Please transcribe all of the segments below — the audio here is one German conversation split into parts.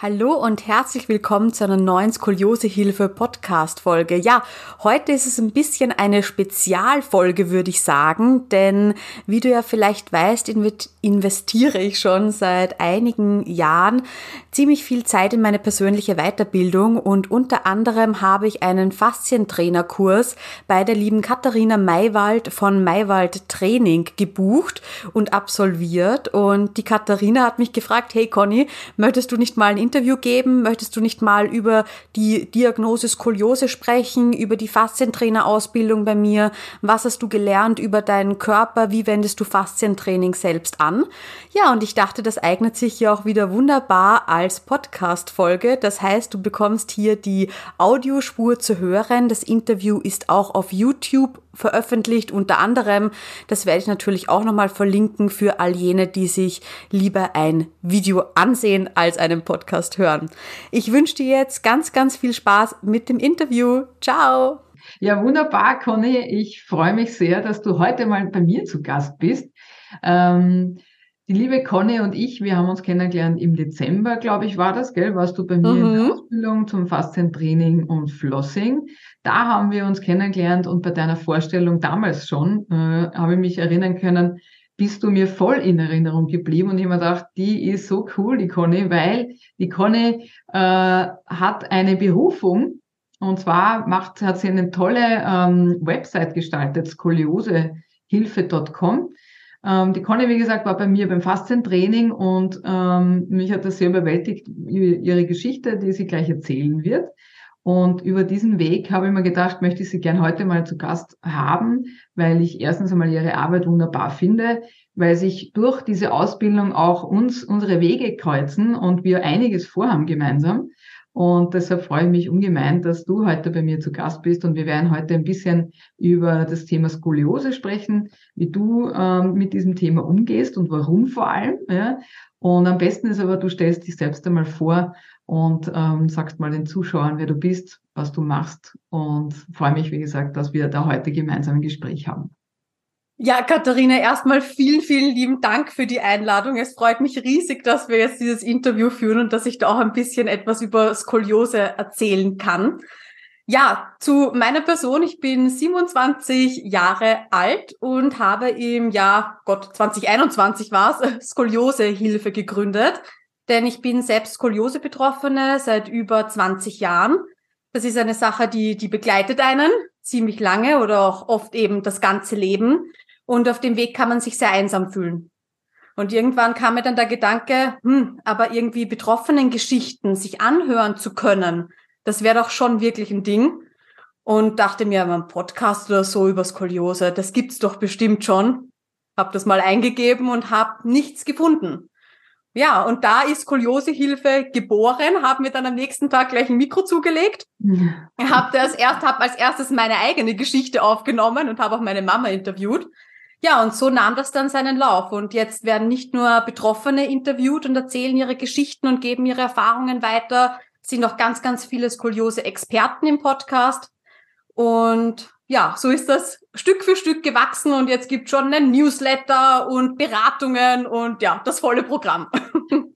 Hallo und herzlich willkommen zu einer neuen Skoliosehilfe Podcast Folge. Ja, heute ist es ein bisschen eine Spezialfolge, würde ich sagen, denn wie du ja vielleicht weißt, investiere ich schon seit einigen Jahren ziemlich viel Zeit in meine persönliche Weiterbildung und unter anderem habe ich einen Faszientrainerkurs bei der lieben Katharina Maywald von Maywald Training gebucht und absolviert und die Katharina hat mich gefragt, hey Conny, möchtest du nicht mal ein Interview geben? Möchtest du nicht mal über die Diagnose Skoliose sprechen, über die Faszientrainerausbildung bei mir? Was hast du gelernt über deinen Körper? Wie wendest du Faszientraining selbst an? Ja, und ich dachte, das eignet sich ja auch wieder wunderbar als Podcast-Folge. Das heißt, du bekommst hier die Audiospur zu hören. Das Interview ist auch auf YouTube veröffentlicht, unter anderem. Das werde ich natürlich auch nochmal verlinken für all jene, die sich lieber ein Video ansehen als einen Podcast hören. Ich wünsche dir jetzt ganz, ganz viel Spaß mit dem Interview. Ciao! Ja, wunderbar, Conny. Ich freue mich sehr, dass du heute mal bei mir zu Gast bist. Ähm, die liebe Conny und ich, wir haben uns kennengelernt im Dezember, glaube ich, war das, gell? Warst du bei mir mhm. in der mhm. Ausbildung zum Faszientraining und Flossing. Da haben wir uns kennengelernt und bei deiner Vorstellung damals schon, äh, habe ich mich erinnern können, bist du mir voll in Erinnerung geblieben und ich habe mir gedacht, die ist so cool, die Conny, weil die Conny äh, hat eine Berufung und zwar macht, hat sie eine tolle ähm, Website gestaltet, skoliosehilfe.com ähm, die Conny, wie gesagt, war bei mir beim Faszientraining und ähm, mich hat das sehr überwältigt, ihre Geschichte, die sie gleich erzählen wird. Und über diesen Weg habe ich mir gedacht, möchte ich sie gern heute mal zu Gast haben, weil ich erstens einmal ihre Arbeit wunderbar finde, weil sich durch diese Ausbildung auch uns unsere Wege kreuzen und wir einiges vorhaben gemeinsam. Und deshalb freue ich mich ungemein, dass du heute bei mir zu Gast bist. Und wir werden heute ein bisschen über das Thema Skoliose sprechen, wie du ähm, mit diesem Thema umgehst und warum vor allem. Ja. Und am besten ist aber, du stellst dich selbst einmal vor und ähm, sagst mal den Zuschauern, wer du bist, was du machst. Und freue mich, wie gesagt, dass wir da heute gemeinsam ein Gespräch haben. Ja, Katharina, erstmal vielen, vielen lieben Dank für die Einladung. Es freut mich riesig, dass wir jetzt dieses Interview führen und dass ich da auch ein bisschen etwas über Skoliose erzählen kann. Ja, zu meiner Person. Ich bin 27 Jahre alt und habe im Jahr, Gott, 2021 war es, Skoliosehilfe gegründet. Denn ich bin selbst Skoliose-Betroffene seit über 20 Jahren. Das ist eine Sache, die, die begleitet einen ziemlich lange oder auch oft eben das ganze Leben. Und auf dem Weg kann man sich sehr einsam fühlen. Und irgendwann kam mir dann der Gedanke, hm, aber irgendwie betroffenen Geschichten sich anhören zu können, das wäre doch schon wirklich ein Ding. Und dachte mir, ein Podcast oder so über Skoliose, das gibt's doch bestimmt schon. Habe das mal eingegeben und habe nichts gefunden. Ja, und da ist Skoliosehilfe geboren, habe mir dann am nächsten Tag gleich ein Mikro zugelegt. Ja. Habe das erst, hab als erstes meine eigene Geschichte aufgenommen und habe auch meine Mama interviewt. Ja, und so nahm das dann seinen Lauf. Und jetzt werden nicht nur Betroffene interviewt und erzählen ihre Geschichten und geben ihre Erfahrungen weiter, sind auch ganz, ganz viele Skoliose-Experten im Podcast. Und ja, so ist das Stück für Stück gewachsen und jetzt gibt schon einen Newsletter und Beratungen und ja, das volle Programm.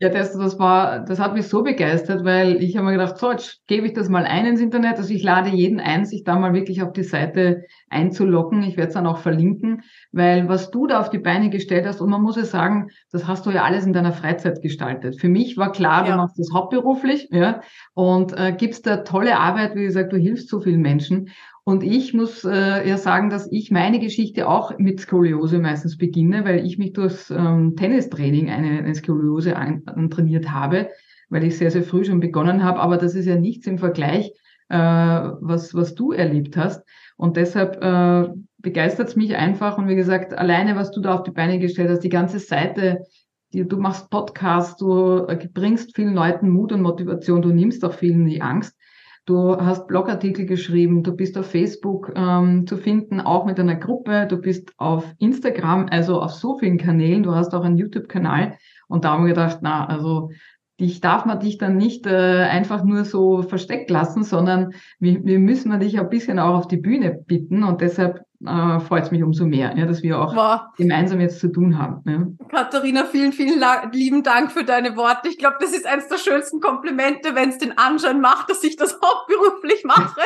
Ja, das, das war, das hat mich so begeistert, weil ich habe mir gedacht, so, jetzt gebe ich das mal ein ins Internet. Also ich lade jeden ein, sich da mal wirklich auf die Seite einzuloggen. Ich werde es dann auch verlinken, weil was du da auf die Beine gestellt hast, und man muss ja sagen, das hast du ja alles in deiner Freizeit gestaltet. Für mich war klar, ja. du machst das hauptberuflich, ja, und äh, gibst da tolle Arbeit, wie gesagt, du hilfst so vielen Menschen. Und ich muss äh, ja sagen, dass ich meine Geschichte auch mit Skoliose meistens beginne, weil ich mich durchs ähm, Tennistraining eine, eine Skoliose ein, trainiert habe, weil ich sehr, sehr früh schon begonnen habe. Aber das ist ja nichts im Vergleich, äh, was, was du erlebt hast. Und deshalb äh, begeistert es mich einfach. Und wie gesagt, alleine, was du da auf die Beine gestellt hast, die ganze Seite, die, du machst Podcasts, du äh, bringst vielen Leuten Mut und Motivation, du nimmst auch vielen die Angst. Du hast Blogartikel geschrieben, du bist auf Facebook ähm, zu finden, auch mit einer Gruppe, du bist auf Instagram, also auf so vielen Kanälen, du hast auch einen YouTube-Kanal. Und da haben wir gedacht, na, also dich darf man dich dann nicht äh, einfach nur so versteckt lassen, sondern wir, wir müssen dich ein bisschen auch auf die Bühne bitten. Und deshalb äh, freut es mich umso mehr, ja, dass wir auch wow. gemeinsam jetzt zu tun haben. Ja. Katharina, vielen, vielen lieben Dank für deine Worte. Ich glaube, das ist eines der schönsten Komplimente, wenn es den Anschein macht, dass ich das hauptberuflich mache.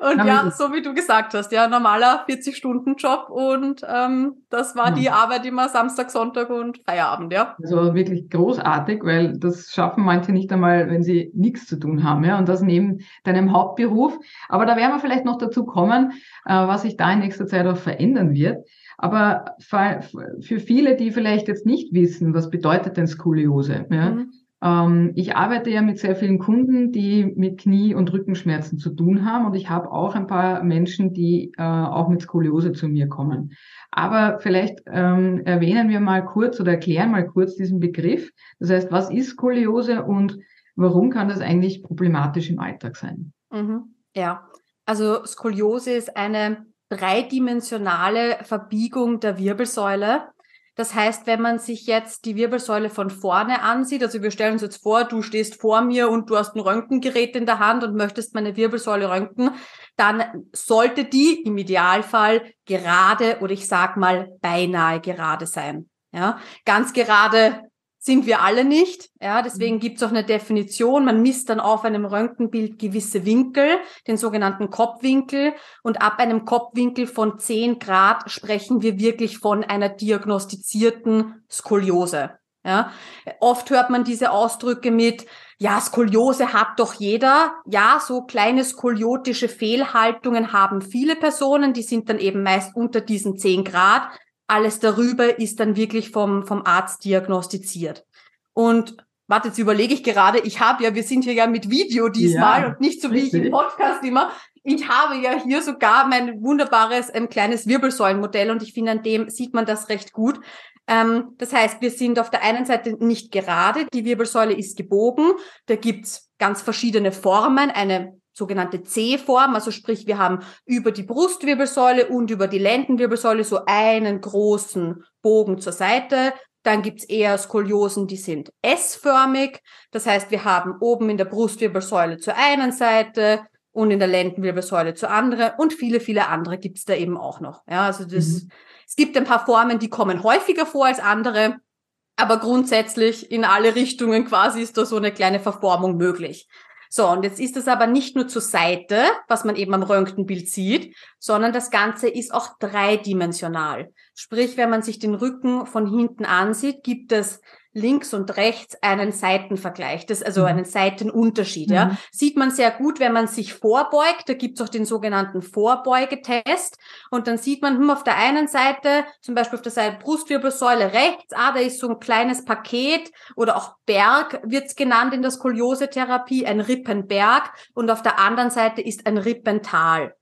und ja, ja so wie du gesagt hast, ja, normaler 40-Stunden-Job und ähm, das war ja. die Arbeit immer Samstag, Sonntag und Feierabend, ja. Also wirklich großartig, weil das schaffen manche nicht einmal, wenn sie nichts zu tun haben, ja, und das neben deinem Hauptberuf. Aber da werden wir vielleicht noch dazu kommen, äh, was ich da in nächster Zeit auch verändern wird. Aber für viele, die vielleicht jetzt nicht wissen, was bedeutet denn Skoliose? Ja? Mhm. Ähm, ich arbeite ja mit sehr vielen Kunden, die mit Knie- und Rückenschmerzen zu tun haben. Und ich habe auch ein paar Menschen, die äh, auch mit Skoliose zu mir kommen. Aber vielleicht ähm, erwähnen wir mal kurz oder erklären mal kurz diesen Begriff. Das heißt, was ist Skoliose und warum kann das eigentlich problematisch im Alltag sein? Mhm. Ja, also Skoliose ist eine dreidimensionale Verbiegung der Wirbelsäule. Das heißt, wenn man sich jetzt die Wirbelsäule von vorne ansieht, also wir stellen uns jetzt vor, du stehst vor mir und du hast ein Röntgengerät in der Hand und möchtest meine Wirbelsäule röntgen, dann sollte die im Idealfall gerade oder ich sag mal beinahe gerade sein. Ja, ganz gerade sind wir alle nicht. Ja, deswegen mhm. gibt es auch eine Definition. Man misst dann auf einem Röntgenbild gewisse Winkel, den sogenannten Kopfwinkel. Und ab einem Kopfwinkel von 10 Grad sprechen wir wirklich von einer diagnostizierten Skoliose. Ja, oft hört man diese Ausdrücke mit, ja, Skoliose hat doch jeder. Ja, so kleine skoliotische Fehlhaltungen haben viele Personen, die sind dann eben meist unter diesen 10 Grad. Alles darüber ist dann wirklich vom, vom Arzt diagnostiziert. Und warte, jetzt überlege ich gerade, ich habe ja, wir sind hier ja mit Video diesmal ja, und nicht so wie richtig. ich im Podcast immer. Ich habe ja hier sogar mein wunderbares ähm, kleines Wirbelsäulenmodell und ich finde, an dem sieht man das recht gut. Ähm, das heißt, wir sind auf der einen Seite nicht gerade, die Wirbelsäule ist gebogen. Da gibt's ganz verschiedene Formen. Eine sogenannte C-Form, also sprich, wir haben über die Brustwirbelsäule und über die Lendenwirbelsäule so einen großen Bogen zur Seite. Dann gibt's eher Skoliosen, die sind S-förmig. Das heißt, wir haben oben in der Brustwirbelsäule zur einen Seite und in der Lendenwirbelsäule zur anderen und viele, viele andere gibt's da eben auch noch. Ja, also das, mhm. es gibt ein paar Formen, die kommen häufiger vor als andere, aber grundsätzlich in alle Richtungen quasi ist da so eine kleine Verformung möglich. So, und jetzt ist es aber nicht nur zur Seite, was man eben am Röntgenbild sieht, sondern das Ganze ist auch dreidimensional. Sprich, wenn man sich den Rücken von hinten ansieht, gibt es links und rechts einen Seitenvergleich, das also mhm. einen Seitenunterschied. Mhm. Ja, sieht man sehr gut, wenn man sich vorbeugt. Da gibt's auch den sogenannten Vorbeugetest und dann sieht man hm, auf der einen Seite, zum Beispiel auf der Seite Brustwirbelsäule rechts, ah, da ist so ein kleines Paket oder auch Berg wird's genannt in der Skoliose-Therapie, ein Rippenberg und auf der anderen Seite ist ein Rippental.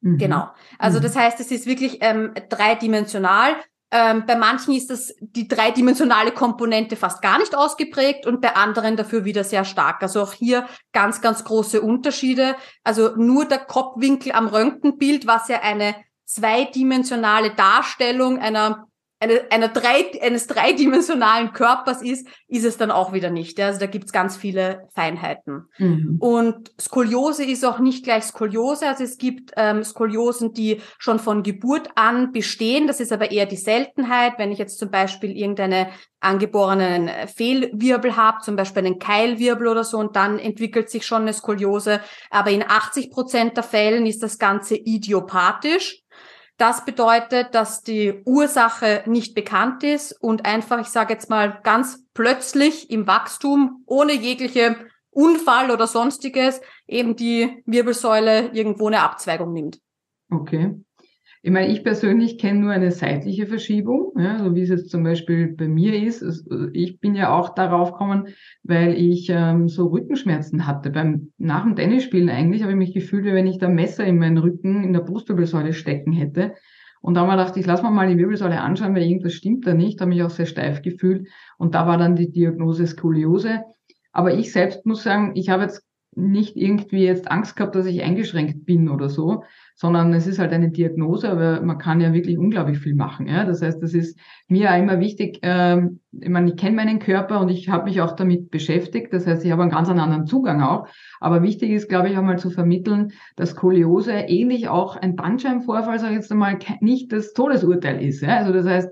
Mhm. Genau. Also mhm. das heißt, es ist wirklich ähm, dreidimensional Ähm, bei manchen ist das die dreidimensionale Komponente fast gar nicht ausgeprägt und bei anderen dafür wieder sehr stark. Also auch hier ganz, ganz große Unterschiede. Also nur der Kopfwinkel am Röntgenbild, was ja eine zweidimensionale Darstellung einer eine, einer drei, eines dreidimensionalen Körpers ist, ist es dann auch wieder nicht. Ja? Also da gibt's ganz viele Feinheiten. Mhm. Und Skoliose ist auch nicht gleich Skoliose. Also es gibt ähm, Skoliosen, die schon von Geburt an bestehen. Das ist aber eher die Seltenheit. Wenn ich jetzt zum Beispiel irgendeine angeborenen Fehlwirbel habe, zum Beispiel einen Keilwirbel oder so, und dann entwickelt sich schon eine Skoliose. Aber in 80 Prozent der Fällen ist das Ganze idiopathisch. Das bedeutet, dass die Ursache nicht bekannt ist und einfach, ich sage jetzt mal, ganz plötzlich im Wachstum, ohne jegliche Unfall oder sonstiges, eben die Wirbelsäule irgendwo eine Abzweigung nimmt. Okay. Ich meine, ich persönlich kenne nur eine seitliche Verschiebung, ja, so wie es jetzt zum Beispiel bei mir ist. Ich bin ja auch darauf gekommen, weil ich ähm, so Rückenschmerzen hatte. Beim nach dem Tennisspielen eigentlich habe ich mich gefühlt, wie wenn ich da Messer in meinen Rücken in der Brustwirbelsäule stecken hätte. Und da haben wir gedacht, ich lasse mir mal die Wirbelsäule anschauen, weil irgendwas stimmt da nicht. Da habe mich auch sehr steif gefühlt. Und da war dann die Diagnose Skoliose. Aber ich selbst muss sagen, ich habe jetzt nicht irgendwie jetzt Angst gehabt, dass ich eingeschränkt bin oder so, sondern es ist halt eine Diagnose, aber man kann ja wirklich unglaublich viel machen. Ja? Das heißt, das ist mir auch immer wichtig, ähm, ich meine, ich kenne meinen Körper und ich habe mich auch damit beschäftigt. Das heißt, ich habe einen ganz anderen Zugang auch. Aber wichtig ist, glaube ich, auch mal zu vermitteln, dass Skoliose ähnlich auch ein Bandscheibenvorfall, sage ich jetzt einmal, nicht das Todesurteil ist. Ja? Also das heißt,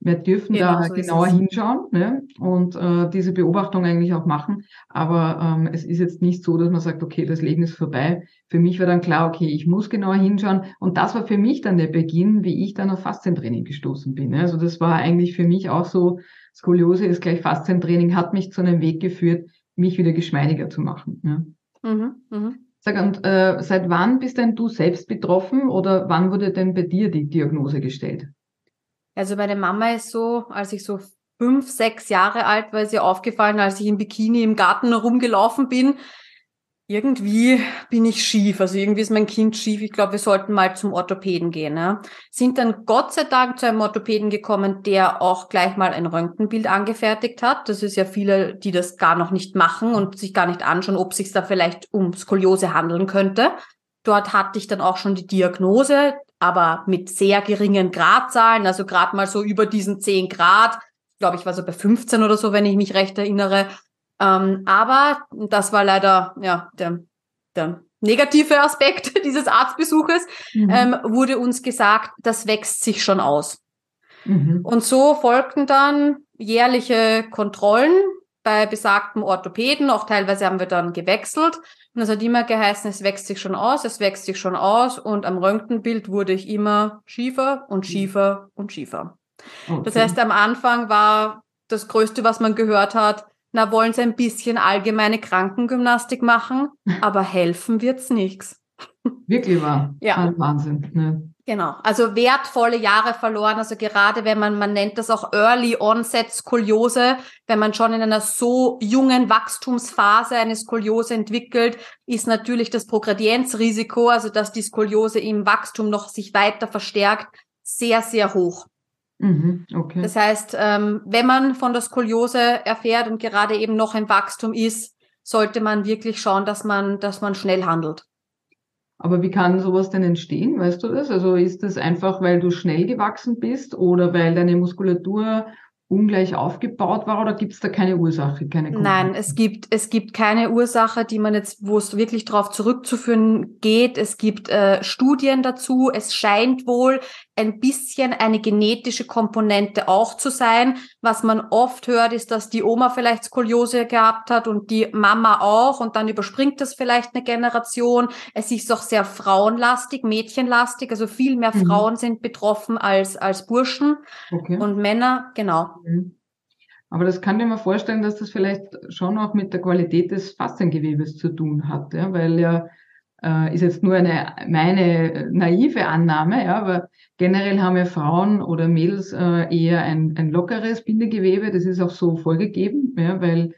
wir dürfen genau, da so genauer hinschauen ne? und äh, diese Beobachtung eigentlich auch machen. Aber ähm, es ist jetzt nicht so, dass man sagt, okay, das Leben ist vorbei. Für mich war dann klar, okay, ich muss genauer hinschauen. Und das war für mich dann der Beginn, wie ich dann auf Faszientraining gestoßen bin. Ne? Also das war eigentlich für mich auch so, Skoliose ist gleich Faszientraining, hat mich zu einem Weg geführt, mich wieder geschmeidiger zu machen. Ne? Mhm, mh. Sag, und äh, seit wann bist denn du selbst betroffen oder wann wurde denn bei dir die Diagnose gestellt? Also meine Mama ist so, als ich so fünf, sechs Jahre alt war, ist ihr aufgefallen, als ich im Bikini im Garten rumgelaufen bin. Irgendwie bin ich schief, also irgendwie ist mein Kind schief. Ich glaube, wir sollten mal zum Orthopäden gehen. Ja. Sind dann Gott sei Dank zu einem Orthopäden gekommen, der auch gleich mal ein Röntgenbild angefertigt hat. Das ist ja viele, die das gar noch nicht machen und sich gar nicht anschauen, ob sich da vielleicht um Skoliose handeln könnte. Dort hatte ich dann auch schon die Diagnose aber mit sehr geringen Gradzahlen, also gerade mal so über diesen 10 Grad. Ich glaube, ich war so bei 15 oder so, wenn ich mich recht erinnere. Ähm, aber das war leider ja der, der negative Aspekt dieses Arztbesuches, mhm. ähm, wurde uns gesagt, das wächst sich schon aus. Mhm. Und so folgten dann jährliche Kontrollen bei besagten Orthopäden. Auch teilweise haben wir dann gewechselt. Und es hat immer geheißen, es wächst sich schon aus, es wächst sich schon aus. Und am Röntgenbild wurde ich immer schiefer und mhm. schiefer und schiefer. Okay. Das heißt, am Anfang war das Größte, was man gehört hat, na, wollen Sie ein bisschen allgemeine Krankengymnastik machen, aber helfen wird's nichts. Wirklich wahr. Ja. Wahnsinn. Ne? Genau, also wertvolle Jahre verloren. Also gerade wenn man, man nennt das auch Early Onset Skoliose, wenn man schon in einer so jungen Wachstumsphase eine Skoliose entwickelt, ist natürlich das Progredienzrisiko, also dass die Skoliose im Wachstum noch sich weiter verstärkt, sehr, sehr hoch. Mhm, okay. Das heißt, ähm, wenn man von der Skoliose erfährt und gerade eben noch im Wachstum ist, sollte man wirklich schauen, dass man, dass man schnell handelt. Aber wie kann sowas denn entstehen? Weißt du das? Also ist das einfach, weil du schnell gewachsen bist oder weil deine Muskulatur ungleich aufgebaut war oder gibt es da keine Ursache, keine Nein, es gibt es gibt keine Ursache, die man jetzt, wo es wirklich darauf zurückzuführen geht. Es gibt äh, Studien dazu. Es scheint wohl ein bisschen eine genetische Komponente auch zu sein. Was man oft hört, ist, dass die Oma vielleicht Skoliose gehabt hat und die Mama auch und dann überspringt das vielleicht eine Generation. Es ist auch sehr frauenlastig, mädchenlastig, also viel mehr mhm. Frauen sind betroffen als als Burschen okay. und Männer, genau. Mhm. Aber das kann ich mir vorstellen, dass das vielleicht schon auch mit der Qualität des Faszengewebes zu tun hat, ja, weil ja äh, ist jetzt nur eine meine naive Annahme, ja, aber generell haben ja Frauen oder Mädels äh, eher ein, ein lockeres Bindegewebe. Das ist auch so vorgegeben, ja, weil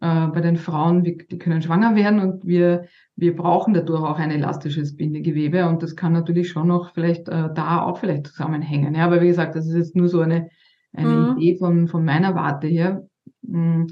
äh, bei den Frauen, wir, die können schwanger werden und wir, wir brauchen dadurch auch ein elastisches Bindegewebe und das kann natürlich schon noch vielleicht äh, da auch vielleicht zusammenhängen. Ja, aber wie gesagt, das ist jetzt nur so eine, eine mhm. Idee von, von meiner Warte her. Mhm.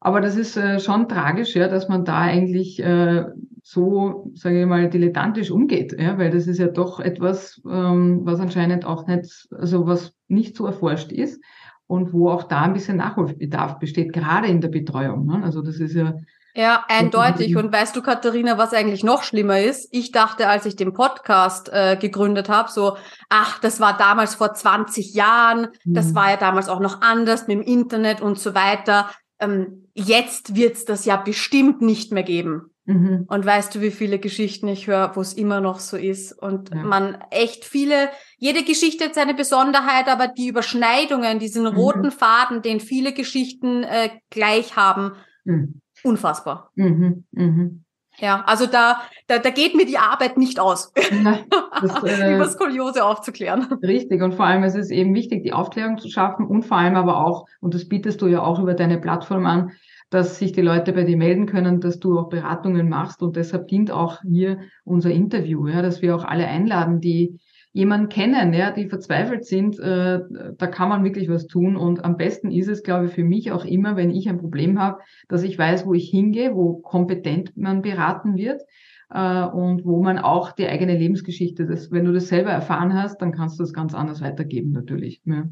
Aber das ist äh, schon tragisch, ja, dass man da eigentlich äh, so, sage ich mal, dilettantisch umgeht, ja, weil das ist ja doch etwas, ähm, was anscheinend auch nicht, also was nicht so erforscht ist und wo auch da ein bisschen Nachholbedarf besteht, gerade in der Betreuung. Ne? Also das ist ja ja, eindeutig. Und weißt du, Katharina, was eigentlich noch schlimmer ist? Ich dachte, als ich den Podcast äh, gegründet habe, so, ach, das war damals vor 20 Jahren, mhm. das war ja damals auch noch anders mit dem Internet und so weiter. Ähm, jetzt wird's das ja bestimmt nicht mehr geben. Mhm. Und weißt du, wie viele Geschichten ich höre, wo es immer noch so ist und ja. man echt viele, jede Geschichte hat seine Besonderheit, aber die Überschneidungen, diesen mhm. roten Faden, den viele Geschichten äh, gleich haben, mhm. unfassbar. Mhm. Mhm. Ja, also da, da, da geht mir die Arbeit nicht aus, ja, das, äh, über Skoliose aufzuklären. Richtig, und vor allem ist es eben wichtig, die Aufklärung zu schaffen und vor allem aber auch, und das bietest du ja auch über deine Plattform an, dass sich die Leute bei dir melden können, dass du auch Beratungen machst. Und deshalb dient auch hier unser Interview, ja, dass wir auch alle einladen, die jemanden kennen, ja, die verzweifelt sind, äh, da kann man wirklich was tun. Und am besten ist es, glaube ich, für mich auch immer, wenn ich ein Problem habe, dass ich weiß, wo ich hingehe, wo kompetent man beraten wird äh, und wo man auch die eigene Lebensgeschichte, das, wenn du das selber erfahren hast, dann kannst du das ganz anders weitergeben natürlich. Ja.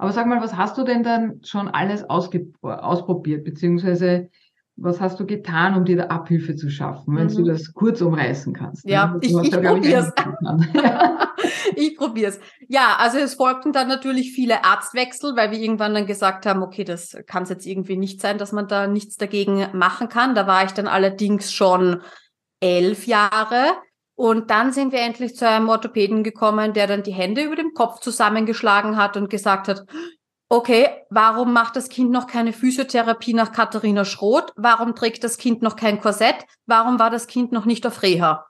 Aber sag mal, was hast du denn dann schon alles ausprobiert, beziehungsweise was hast du getan, um dir da Abhilfe zu schaffen, wenn mhm. du das kurz umreißen kannst? Ja, ne? ich, ich probiere es. ich probiere es. Ja, also es folgten dann natürlich viele Arztwechsel, weil wir irgendwann dann gesagt haben, okay, das kann es jetzt irgendwie nicht sein, dass man da nichts dagegen machen kann. Da war ich dann allerdings schon elf Jahre. Und dann sind wir endlich zu einem Orthopäden gekommen, der dann die Hände über dem Kopf zusammengeschlagen hat und gesagt hat, okay, warum macht das Kind noch keine Physiotherapie nach Katharina Schroth? Warum trägt das Kind noch kein Korsett? Warum war das Kind noch nicht auf Reha?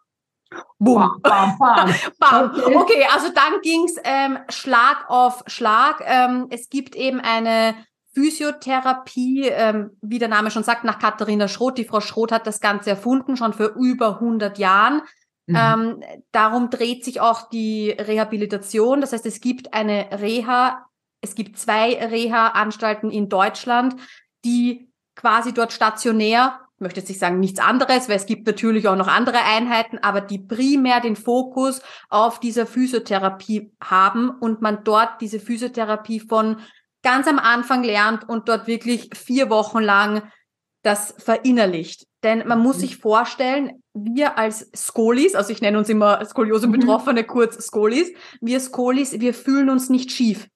Boom. Bam, bam, bam. Okay. okay. also dann ging's ähm, Schlag auf Schlag. Ähm, es gibt eben eine Physiotherapie, ähm, wie der Name schon sagt, nach Katharina Schroth. Die Frau Schroth hat das Ganze erfunden, schon für über 100 Jahren. Mhm. Ähm, darum dreht sich auch die Rehabilitation. Das heißt, es gibt eine Reha, es gibt zwei Reha-Anstalten in Deutschland, die quasi dort stationär, ich möchte jetzt nicht sagen nichts anderes, weil es gibt natürlich auch noch andere Einheiten, aber die primär den Fokus auf dieser Physiotherapie haben und man dort diese Physiotherapie von ganz am Anfang lernt und dort wirklich vier Wochen lang das verinnerlicht. Denn man muss mhm. sich vorstellen, wir als Skolis, also ich nenne uns immer Skoliose-Betroffene mhm. kurz Skolis, wir Skolis, wir fühlen uns nicht schief.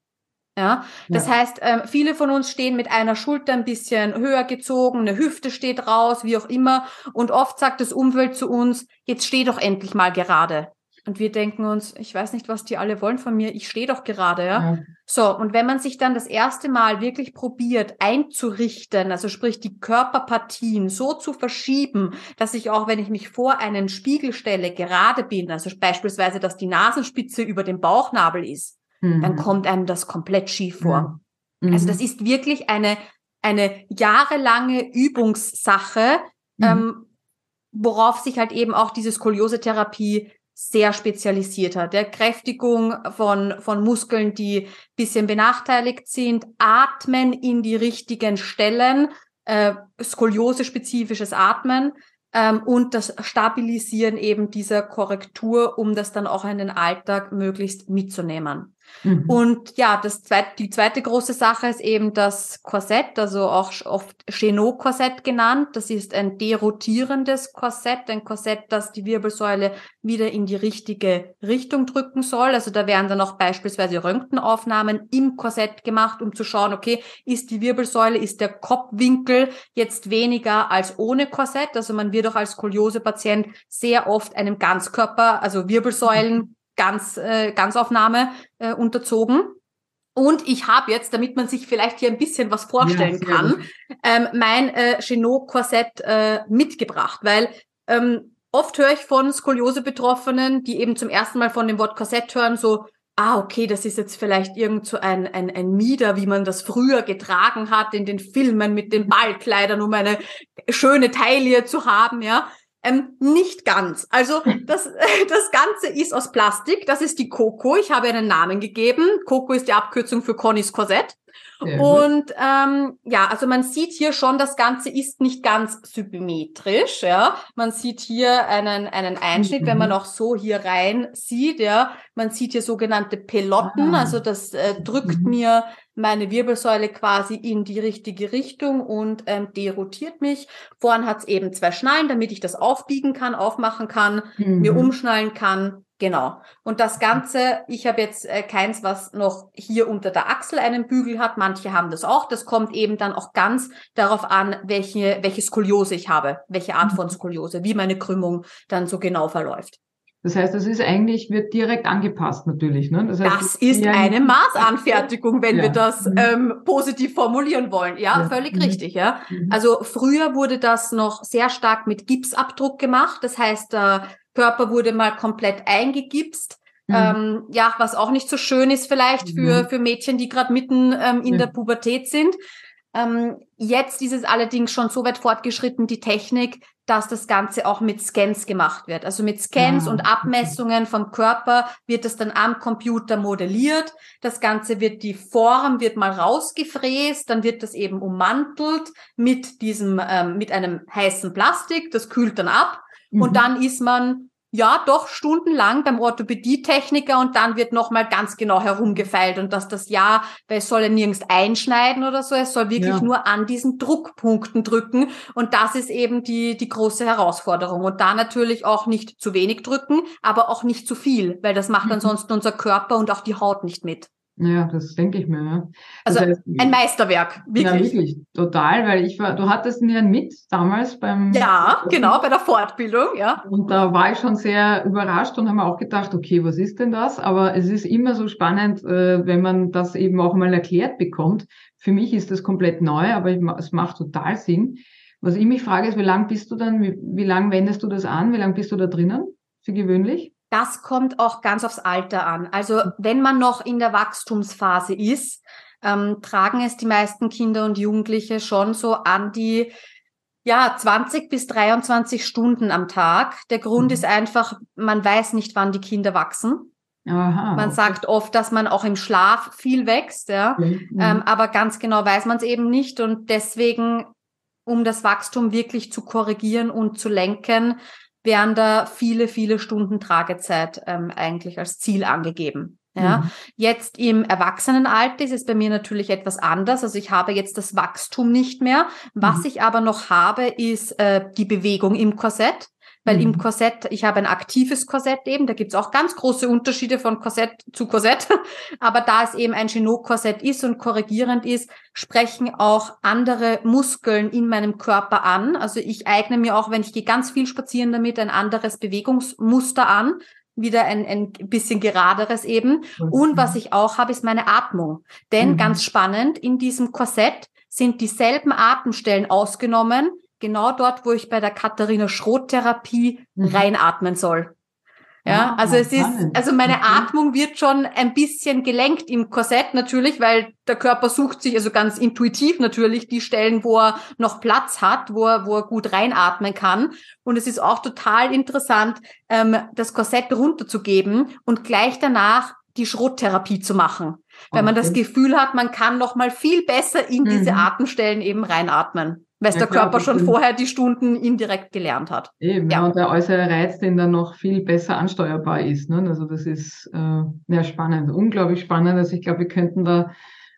Ja, das ja. heißt, ähm, viele von uns stehen mit einer Schulter ein bisschen höher gezogen, eine Hüfte steht raus, wie auch immer. Und oft sagt das Umfeld zu uns, jetzt steh doch endlich mal gerade. Und wir denken uns, ich weiß nicht, was die alle wollen von mir, ich stehe doch gerade, ja? ja. So, und wenn man sich dann das erste Mal wirklich probiert einzurichten, also sprich die Körperpartien so zu verschieben, dass ich auch, wenn ich mich vor einen Spiegel stelle, gerade bin, also beispielsweise, dass die Nasenspitze über dem Bauchnabel ist, mhm. dann kommt einem das komplett schief vor. Mhm. Also das ist wirklich eine, eine jahrelange Übungssache, mhm. ähm, worauf sich halt eben auch diese Skoliose-Therapie sehr spezialisiert hat. Der Kräftigung von, von Muskeln, die bisschen benachteiligt sind, Atmen in die richtigen Stellen, äh, Skoliose-spezifisches Atmen ähm, und das Stabilisieren eben dieser Korrektur, um das dann auch in den Alltag möglichst mitzunehmen. Mhm. Und ja, das zweite, die zweite große Sache ist eben das Korsett, also auch oft Chenot-Korsett genannt. Das ist ein derotierendes Korsett, ein Korsett, das die Wirbelsäule wieder in die richtige Richtung drücken soll. Also da werden dann auch beispielsweise Röntgenaufnahmen im Korsett gemacht, um zu schauen, okay, ist die Wirbelsäule, ist der Kopfwinkel jetzt weniger als ohne Korsett? Also man wird auch als Skoliose-Patient sehr oft einem Ganzkörper, also Wirbelsäulen ganz, äh, Ganzaufnahme äh, unterzogen. Und ich habe jetzt, damit man sich vielleicht hier ein bisschen was vorstellen ja, kann, ähm, mein äh, Chenot-Korsett äh, mitgebracht, weil ähm, oft höre ich von Skoliose-Betroffenen, die eben zum ersten Mal von dem Wort Korsett hören, so, ah, okay, das ist jetzt vielleicht irgend so ein, ein, ein Mieder, wie man das früher getragen hat in den Filmen mit den Ballkleidern, um eine schöne Taille zu haben, ja. Ähm, nicht ganz. Also das, das Ganze ist aus Plastik. Das ist die Coco. Ich habe einen Namen gegeben. Coco ist die Abkürzung für Connys Korsett. Und ähm, ja, also man sieht hier schon, das Ganze ist nicht ganz symmetrisch. Ja, man sieht hier einen einen Einschnitt, mhm. wenn man auch so hier rein sieht. Ja, man sieht hier sogenannte Pelotten. Ah. Also das äh, drückt mhm. mir meine Wirbelsäule quasi in die richtige Richtung und ähm, derotiert mich. Vorn hat's eben zwei Schnallen, damit ich das aufbiegen kann, aufmachen kann, mhm. mir umschnallen kann. Genau. Und das Ganze, ich habe jetzt äh, keins, was noch hier unter der Achsel einen Bügel hat. Manche haben das auch. Das kommt eben dann auch ganz darauf an, welche, welche Skoliose ich habe, welche Art von mhm. Skoliose, wie meine Krümmung dann so genau verläuft. Das heißt, das ist eigentlich, wird direkt angepasst natürlich. Ne? Das, heißt, das ist eine Maßanfertigung, wenn ja. wir das mhm. ähm, positiv formulieren wollen. Ja, ja. völlig mhm. richtig. Ja. Mhm. Also früher wurde das noch sehr stark mit Gipsabdruck gemacht. Das heißt, der Körper wurde mal komplett eingegipst. Mhm. Ähm, ja, was auch nicht so schön ist vielleicht für, mhm. für Mädchen, die gerade mitten ähm, in der Pubertät sind. Ähm, jetzt ist es allerdings schon so weit fortgeschritten, die Technik, dass das Ganze auch mit Scans gemacht wird. Also mit Scans ja. und Abmessungen vom Körper wird es dann am Computer modelliert. Das Ganze wird, die Form wird mal rausgefräst, dann wird das eben ummantelt mit diesem, ähm, mit einem heißen Plastik, das kühlt dann ab. Mhm. Und dann ist man ja, doch stundenlang beim Orthopädietechniker und dann wird nochmal ganz genau herumgefeilt und dass das ja, weil es soll ja nirgends einschneiden oder so, es soll wirklich ja. nur an diesen Druckpunkten drücken und das ist eben die, die große Herausforderung und da natürlich auch nicht zu wenig drücken, aber auch nicht zu viel, weil das macht mhm. ansonsten unser Körper und auch die Haut nicht mit. Ja, das denke ich mir. Ja. Also heißt, ein Meisterwerk, wirklich. Ja, wirklich, total, weil ich war, du hattest ihn ja mit damals beim. Ja, genau, bei der Fortbildung, ja. Und da war ich schon sehr überrascht und habe mir auch gedacht, okay, was ist denn das? Aber es ist immer so spannend, äh, wenn man das eben auch mal erklärt bekommt. Für mich ist das komplett neu, aber es macht total Sinn. Was ich mich frage, ist, wie lange bist du dann, wie, wie lange wendest du das an? Wie lange bist du da drinnen? Für gewöhnlich? Das kommt auch ganz aufs Alter an. Also wenn man noch in der Wachstumsphase ist, ähm, tragen es die meisten Kinder und Jugendliche schon so an die ja, 20 bis 23 Stunden am Tag. Der Grund mhm. ist einfach, man weiß nicht, wann die Kinder wachsen. Aha, man okay. sagt oft, dass man auch im Schlaf viel wächst, ja. Mhm. Ähm, aber ganz genau weiß man es eben nicht. Und deswegen, um das Wachstum wirklich zu korrigieren und zu lenken, wären da viele, viele Stunden Tragezeit ähm, eigentlich als Ziel angegeben. Ja, mhm. jetzt im Erwachsenenalter ist es bei mir natürlich etwas anders. Also ich habe jetzt das Wachstum nicht mehr. Was mhm. ich aber noch habe, ist äh, die Bewegung im Korsett. Weil mhm. im Korsett, ich habe ein aktives Korsett eben, da gibt's auch ganz große Unterschiede von Korsett zu Korsett. Aber da es eben ein Genot-Korsett ist und korrigierend ist, sprechen auch andere Muskeln in meinem Körper an. Also ich eigne mir auch, wenn ich gehe ganz viel spazieren damit, ein anderes Bewegungsmuster an wieder ein, ein bisschen geraderes eben. Und was ich auch habe, ist meine Atmung. Denn mhm. ganz spannend, in diesem Korsett sind dieselben Atemstellen ausgenommen, genau dort, wo ich bei der Katharina Schroth-Therapie mhm. reinatmen soll. Ja, ah, also es ist, also meine okay. Atmung wird schon ein bisschen gelenkt im Korsett natürlich, weil der Körper sucht sich, also ganz intuitiv natürlich, die Stellen, wo er noch Platz hat, wo er, wo er gut reinatmen kann. Und es ist auch total interessant, ähm, das Korsett runterzugeben und gleich danach die Schrottherapie zu machen. Okay. man das Gefühl hat, man kann noch mal viel besser in diese mhm. Atemstellen eben reinatmen weil ja, der klar, Körper schon vorher die Stunden indirekt gelernt hat. Eben, ja. und der äußere Reiz, den dann noch viel besser ansteuerbar ist. Ne? Also das ist äh, ja spannend, unglaublich spannend. Also ich glaube, wir könnten da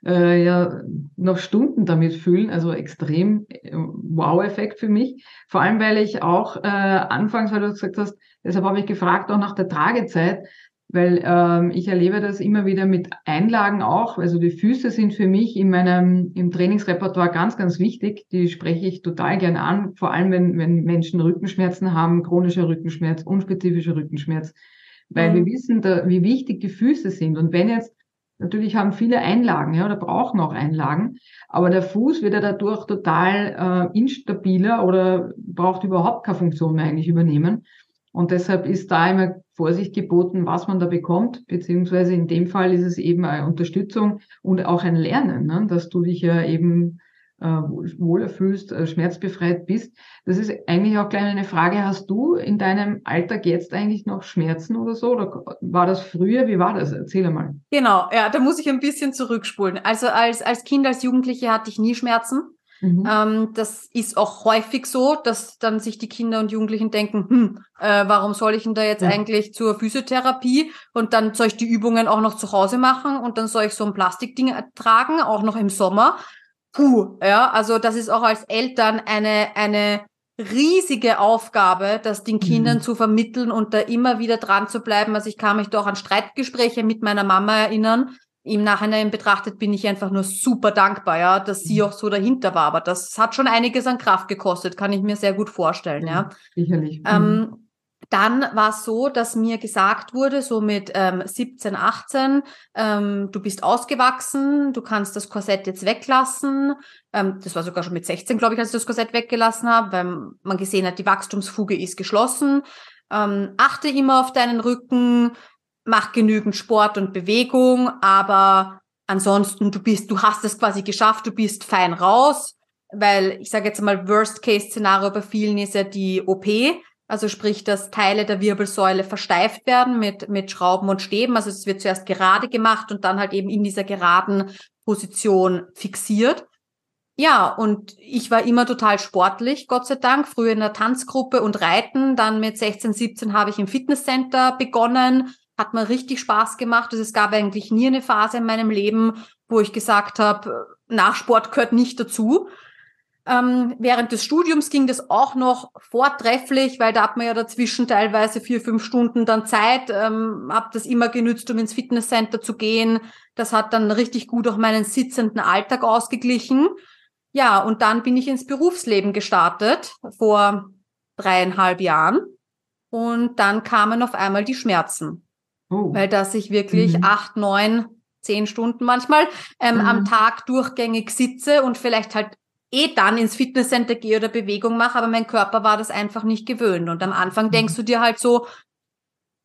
äh, ja noch Stunden damit fühlen. Also extrem äh, Wow-Effekt für mich. Vor allem, weil ich auch äh, anfangs, weil du gesagt hast, deshalb habe ich gefragt auch nach der Tragezeit, weil ähm, ich erlebe das immer wieder mit Einlagen auch. Also die Füße sind für mich in meinem im Trainingsrepertoire ganz, ganz wichtig. Die spreche ich total gern an, vor allem wenn, wenn Menschen Rückenschmerzen haben, chronischer Rückenschmerz, unspezifischer Rückenschmerz, weil mhm. wir wissen, da, wie wichtig die Füße sind. Und wenn jetzt Natürlich haben viele Einlagen, ja, oder brauchen auch Einlagen, aber der Fuß wird ja dadurch total äh, instabiler oder braucht überhaupt keine Funktion mehr eigentlich übernehmen. Und deshalb ist da immer Vorsicht geboten, was man da bekommt, beziehungsweise in dem Fall ist es eben eine Unterstützung und auch ein Lernen, ne? dass du dich ja eben äh, wohler fühlst, äh, schmerzbefreit bist. Das ist eigentlich auch gleich eine Frage, hast du in deinem Alltag jetzt eigentlich noch Schmerzen oder so? Oder war das früher? Wie war das? Erzähl mal. Genau, ja, da muss ich ein bisschen zurückspulen. Also als, als Kind, als Jugendliche hatte ich nie Schmerzen. Mhm. Ähm, das ist auch häufig so, dass dann sich die Kinder und Jugendlichen denken, hm, äh, warum soll ich denn da jetzt ja. eigentlich zur Physiotherapie und dann soll ich die Übungen auch noch zu Hause machen und dann soll ich so ein Plastikding tragen, auch noch im Sommer puh, ja, also das ist auch als Eltern eine, eine riesige Aufgabe, das den Kindern mhm. zu vermitteln und da immer wieder dran zu bleiben. Also ich kann mich doch an Streitgespräche mit meiner Mama erinnern. Im Nachhinein betrachtet bin ich einfach nur super dankbar, ja, dass sie mhm. auch so dahinter war. Aber das hat schon einiges an Kraft gekostet, kann ich mir sehr gut vorstellen, ja. Sicherlich. Ähm, mhm dann war es so, dass mir gesagt wurde, so mit ähm, 17, 18, ähm, du bist ausgewachsen, du kannst das Korsett jetzt weglassen. Ähm, das war sogar schon mit 16, glaube ich, als ich das Korsett weggelassen habe, weil man gesehen hat, die Wachstumsfuge ist geschlossen. Ähm, achte immer auf deinen Rücken, mach genügend Sport und Bewegung, aber ansonsten, du bist, du hast es quasi geschafft, du bist fein raus. Weil ich sage jetzt mal, Worst-Case-Szenario bei vielen ist ja die OP also sprich, dass Teile der Wirbelsäule versteift werden mit, mit Schrauben und Stäben. Also es wird zuerst gerade gemacht und dann halt eben in dieser geraden Position fixiert. Ja, und ich war immer total sportlich, Gott sei Dank, früher in der Tanzgruppe und Reiten. Dann mit 16, 17 habe ich im Fitnesscenter begonnen. Hat mir richtig Spaß gemacht. Also es gab eigentlich nie eine Phase in meinem Leben, wo ich gesagt habe, Nachsport gehört nicht dazu. Ähm, während des Studiums ging das auch noch vortrefflich, weil da hat man ja dazwischen teilweise vier, fünf Stunden dann Zeit. Ähm, habe das immer genützt, um ins Fitnesscenter zu gehen. Das hat dann richtig gut auch meinen sitzenden Alltag ausgeglichen. Ja, und dann bin ich ins Berufsleben gestartet vor dreieinhalb Jahren. Und dann kamen auf einmal die Schmerzen. Oh. Weil dass ich wirklich mhm. acht, neun, zehn Stunden manchmal ähm, mhm. am Tag durchgängig sitze und vielleicht halt eh dann ins Fitnesscenter gehe oder Bewegung mache, aber mein Körper war das einfach nicht gewöhnt. Und am Anfang denkst mhm. du dir halt so,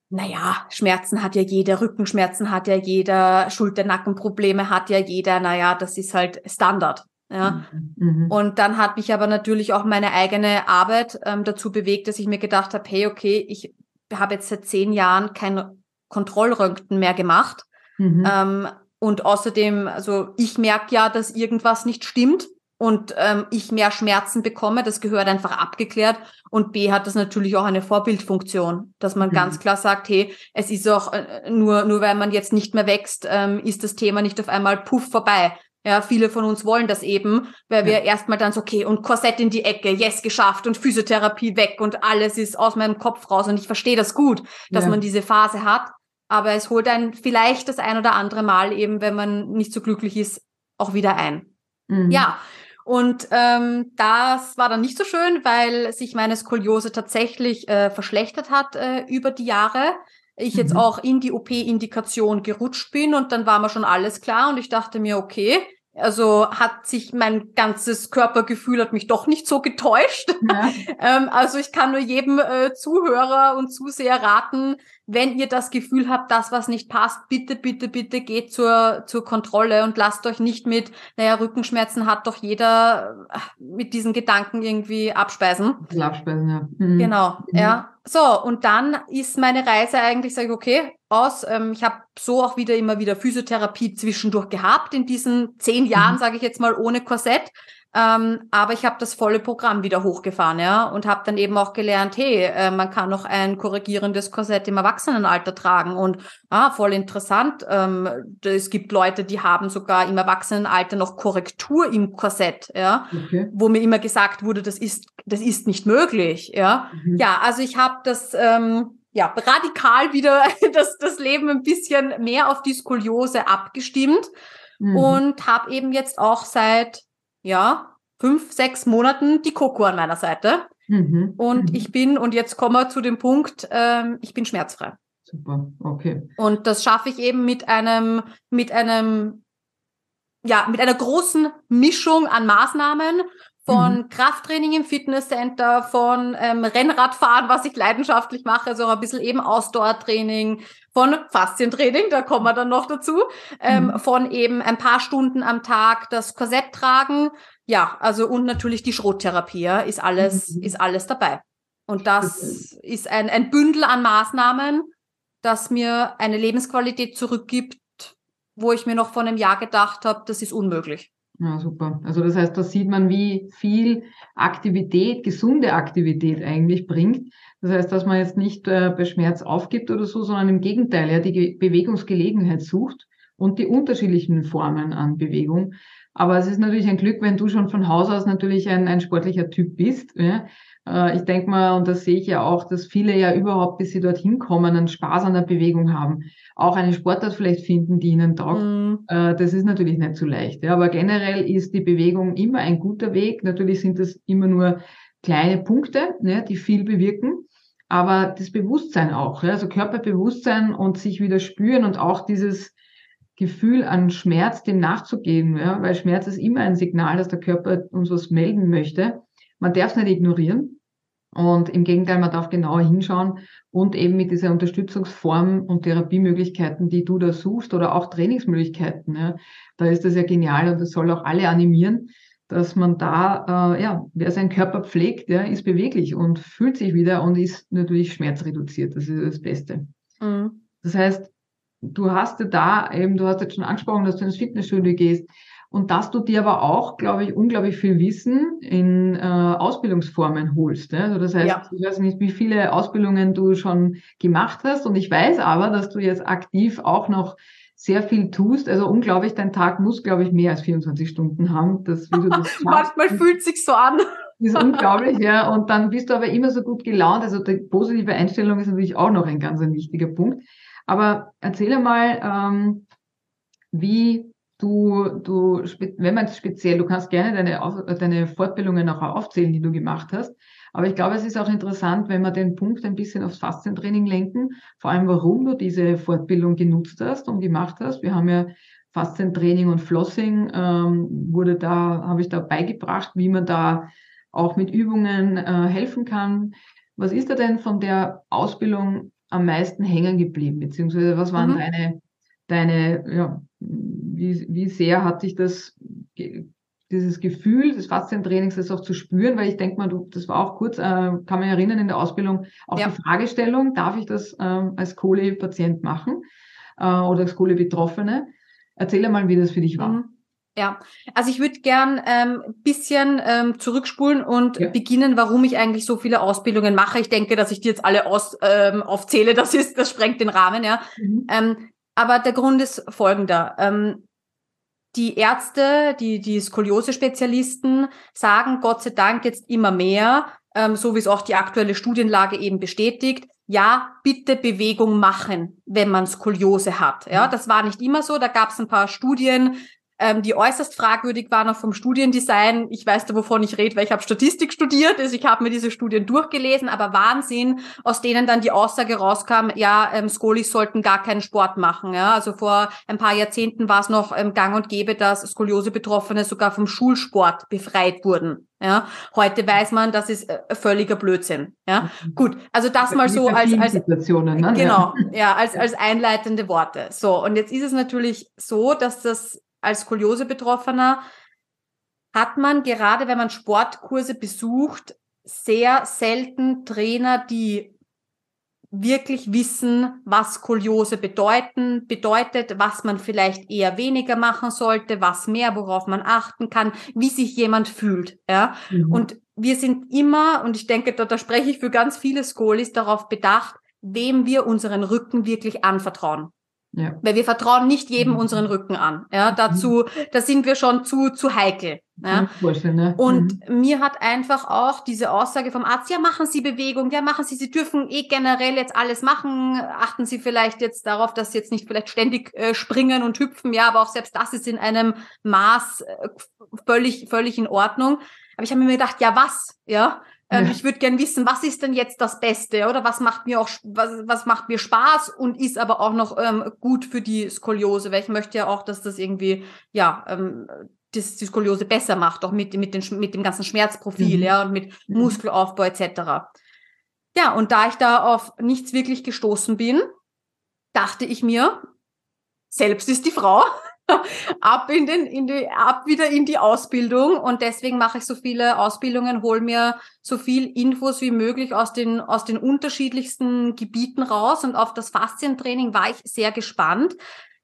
naja, Schmerzen hat ja jeder, Rückenschmerzen hat ja jeder, Schulternackenprobleme hat ja jeder, naja, das ist halt Standard. Ja. Mhm. mhm. Und dann hat mich aber natürlich auch meine eigene Arbeit ähm, dazu bewegt, dass ich mir gedacht habe, hey, okay, ich habe jetzt seit zehn Jahren kein Kontrollröntgen mehr gemacht. Mhm. Ähm, und außerdem, also ich merke ja, dass irgendwas nicht stimmt und ähm, ich mehr Schmerzen bekomme, das gehört einfach abgeklärt. Und B hat das natürlich auch eine Vorbildfunktion, dass man mhm. ganz klar sagt, hey, es ist auch äh, nur, nur weil man jetzt nicht mehr wächst, ähm, ist das Thema nicht auf einmal puff vorbei. Ja, viele von uns wollen das eben, weil wir ja. erstmal dann so, okay, und Korsett in die Ecke, yes, geschafft und Physiotherapie weg und alles ist aus meinem Kopf raus und ich verstehe das gut, dass ja. man diese Phase hat. Aber es holt einen vielleicht das ein oder andere Mal eben, wenn man nicht so glücklich ist, auch wieder ein. Mhm. Ja, und ähm, das war dann nicht so schön, weil sich meine Skoliose tatsächlich äh, verschlechtert hat äh, über die Jahre. Ich mhm. jetzt auch in die OP-Indikation gerutscht bin und dann war mir schon alles klar und ich dachte mir, okay, also hat sich mein ganzes Körpergefühl hat mich doch nicht so getäuscht. Ja. ähm, also ich kann nur jedem äh, Zuhörer und Zuseher raten, wenn ihr das Gefühl habt, dass was nicht passt, bitte, bitte, bitte geht zur, zur Kontrolle und lasst euch nicht mit, naja, Rückenschmerzen hat doch jeder äh, mit diesen Gedanken irgendwie abspeisen. Abspeisen, ja. Mhm. Genau, mhm. ja. So, und dann ist meine Reise eigentlich, sage ich, okay, aus. Ähm, ich habe so auch wieder immer wieder Physiotherapie zwischendurch gehabt in diesen zehn Jahren, mhm. sage ich jetzt mal, ohne Korsett. Ähm, aber ich habe das volle Programm wieder hochgefahren, ja, und habe dann eben auch gelernt, hey, äh, man kann noch ein korrigierendes Korsett im Erwachsenenalter tragen und ah, voll interessant. Ähm, es gibt Leute, die haben sogar im Erwachsenenalter noch Korrektur im Korsett, ja, okay. wo mir immer gesagt wurde, das ist das ist nicht möglich, ja. Mhm. Ja, also ich habe das ähm, ja radikal wieder das das Leben ein bisschen mehr auf die Skoliose abgestimmt mhm. und habe eben jetzt auch seit ja, fünf, sechs Monaten die Coco an meiner Seite. Mhm. Und mhm. ich bin, und jetzt kommen wir zu dem Punkt, ähm, ich bin schmerzfrei. Super, okay. Und das schaffe ich eben mit einem, mit einem, ja, mit einer großen Mischung an Maßnahmen von mhm. Krafttraining im Fitnesscenter, von ähm, Rennradfahren, was ich leidenschaftlich mache, so ein bisschen eben Ausdauertraining, von Faszientraining, da kommen wir dann noch dazu, ähm, mhm. von eben ein paar Stunden am Tag das Korsett tragen, ja, also und natürlich die Schrottherapie, ja, ist alles, mhm. ist alles dabei. Und das ist ein, ein Bündel an Maßnahmen, das mir eine Lebensqualität zurückgibt, wo ich mir noch vor einem Jahr gedacht habe, das ist unmöglich. Ja, super. Also das heißt, da sieht man, wie viel Aktivität, gesunde Aktivität eigentlich bringt. Das heißt, dass man jetzt nicht äh, bei Schmerz aufgibt oder so, sondern im Gegenteil, ja, die Ge Bewegungsgelegenheit sucht und die unterschiedlichen Formen an Bewegung. Aber es ist natürlich ein Glück, wenn du schon von Haus aus natürlich ein, ein sportlicher Typ bist. Ja? Äh, ich denke mal, und das sehe ich ja auch, dass viele ja überhaupt, bis sie dorthin kommen, einen Spaß an der Bewegung haben. Auch eine Sportart vielleicht finden, die ihnen taugt. Mhm. Äh, das ist natürlich nicht so leicht. Aber generell ist die Bewegung immer ein guter Weg. Natürlich sind das immer nur kleine Punkte, ne, die viel bewirken. Aber das Bewusstsein auch, also Körperbewusstsein und sich wieder spüren und auch dieses Gefühl an Schmerz dem nachzugehen, ja, weil Schmerz ist immer ein Signal, dass der Körper uns was melden möchte. Man darf es nicht ignorieren. Und im Gegenteil, man darf genauer hinschauen und eben mit dieser Unterstützungsform und Therapiemöglichkeiten, die du da suchst oder auch Trainingsmöglichkeiten, ja, da ist das ja genial und das soll auch alle animieren, dass man da, äh, ja, wer seinen Körper pflegt, der ist beweglich und fühlt sich wieder und ist natürlich schmerzreduziert. Das ist das Beste. Mhm. Das heißt, du hast ja da eben, du hast jetzt schon angesprochen, dass du ins Fitnessstudio gehst und dass du dir aber auch, glaube ich, unglaublich viel Wissen in äh, Ausbildungsformen holst. Ja? Also das heißt, ja. ich weiß nicht, wie viele Ausbildungen du schon gemacht hast und ich weiß aber, dass du jetzt aktiv auch noch sehr viel tust. Also unglaublich, dein Tag muss, glaube ich, mehr als 24 Stunden haben. Das, wie du das Manchmal fühlt sich so an. ist unglaublich, ja. Und dann bist du aber immer so gut gelaunt. Also die positive Einstellung ist natürlich auch noch ein ganz ein wichtiger Punkt. Aber erzähle mal, ähm, wie du, du, wenn man speziell, du kannst gerne deine, deine Fortbildungen auch aufzählen, die du gemacht hast. Aber ich glaube, es ist auch interessant, wenn wir den Punkt ein bisschen aufs Faszientraining lenken, vor allem warum du diese Fortbildung genutzt hast und gemacht hast. Wir haben ja Faszientraining und Flossing ähm, wurde da, habe ich da beigebracht, wie man da auch mit Übungen äh, helfen kann. Was ist da denn von der Ausbildung am meisten hängen geblieben? Beziehungsweise was waren mhm. deine, deine, ja, wie, wie sehr hat dich das, dieses Gefühl des Faszientrainings, das auch zu spüren, weil ich denke mal, du, das war auch kurz, äh, kann man erinnern in der Ausbildung, auch ja. die Fragestellung, darf ich das ähm, als Kohle-Patient machen äh, oder als Kohle-Betroffene? Erzähl mal, wie das für dich war. Mhm. Ja, also ich würde gern ähm, bisschen ähm, zurückspulen und ja. beginnen, warum ich eigentlich so viele Ausbildungen mache. Ich denke, dass ich die jetzt alle aus, ähm, aufzähle, das ist, das sprengt den Rahmen, ja. Mhm. Ähm, aber der Grund ist folgender. Ähm, die Ärzte, die, die Skoliose-Spezialisten sagen Gott sei Dank jetzt immer mehr, ähm, so wie es auch die aktuelle Studienlage eben bestätigt, ja, bitte Bewegung machen, wenn man Skoliose hat. Ja, mhm. das war nicht immer so. Da gab es ein paar Studien, ähm, die äußerst fragwürdig waren auch vom Studiendesign. Ich weiß da, wovon ich rede, weil ich habe Statistik studiert, also ich habe mir diese Studien durchgelesen, aber Wahnsinn, aus denen dann die Aussage rauskam, ja, ähm, Skolis sollten gar keinen Sport machen. Ja? Also vor ein paar Jahrzehnten war es noch ähm, gang und gäbe, dass Skoliose-Betroffene sogar vom Schulsport befreit wurden. Ja, heute weiß man, das ist äh, völliger Blödsinn. Ja, mhm. gut. Also das mal so als, als ne? genau, ja, als als einleitende Worte. So und jetzt ist es natürlich so, dass das als Skoliose-Betroffener hat man gerade, wenn man Sportkurse besucht, sehr selten Trainer, die wirklich wissen, was Skoliose bedeuten, bedeutet, was man vielleicht eher weniger machen sollte, was mehr, worauf man achten kann, wie sich jemand fühlt, ja. Mhm. Und wir sind immer, und ich denke, da, da spreche ich für ganz viele Skolis, darauf bedacht, wem wir unseren Rücken wirklich anvertrauen. Ja. Weil wir vertrauen nicht jedem mhm. unseren Rücken an. Ja, dazu, mhm. da sind wir schon zu, zu heikel. Ja. Ne? Und mhm. mir hat einfach auch diese Aussage vom Arzt, ja, machen Sie Bewegung, ja, machen Sie, Sie dürfen eh generell jetzt alles machen. Achten Sie vielleicht jetzt darauf, dass Sie jetzt nicht vielleicht ständig äh, springen und hüpfen. Ja, aber auch selbst das ist in einem Maß äh, völlig, völlig in Ordnung. Aber ich habe mir gedacht, ja, was? Ja, ähm, ja. Ich würde gern wissen, was ist denn jetzt das Beste oder was macht mir auch was, was macht mir Spaß und ist aber auch noch ähm, gut für die Skoliose, weil ich möchte ja auch, dass das irgendwie ja ähm, das die Skoliose besser macht, auch mit, mit, den, mit dem ganzen Schmerzprofil, mhm. ja, und mit mhm. Muskelaufbau etc. Ja, und da ich da auf nichts wirklich gestoßen bin, dachte ich mir, selbst ist die Frau, ab in den, in die, ab wieder in die Ausbildung. Und deswegen mache ich so viele Ausbildungen, hol mir so viel Infos wie möglich aus den, aus den unterschiedlichsten Gebieten raus. Und auf das Faszientraining war ich sehr gespannt,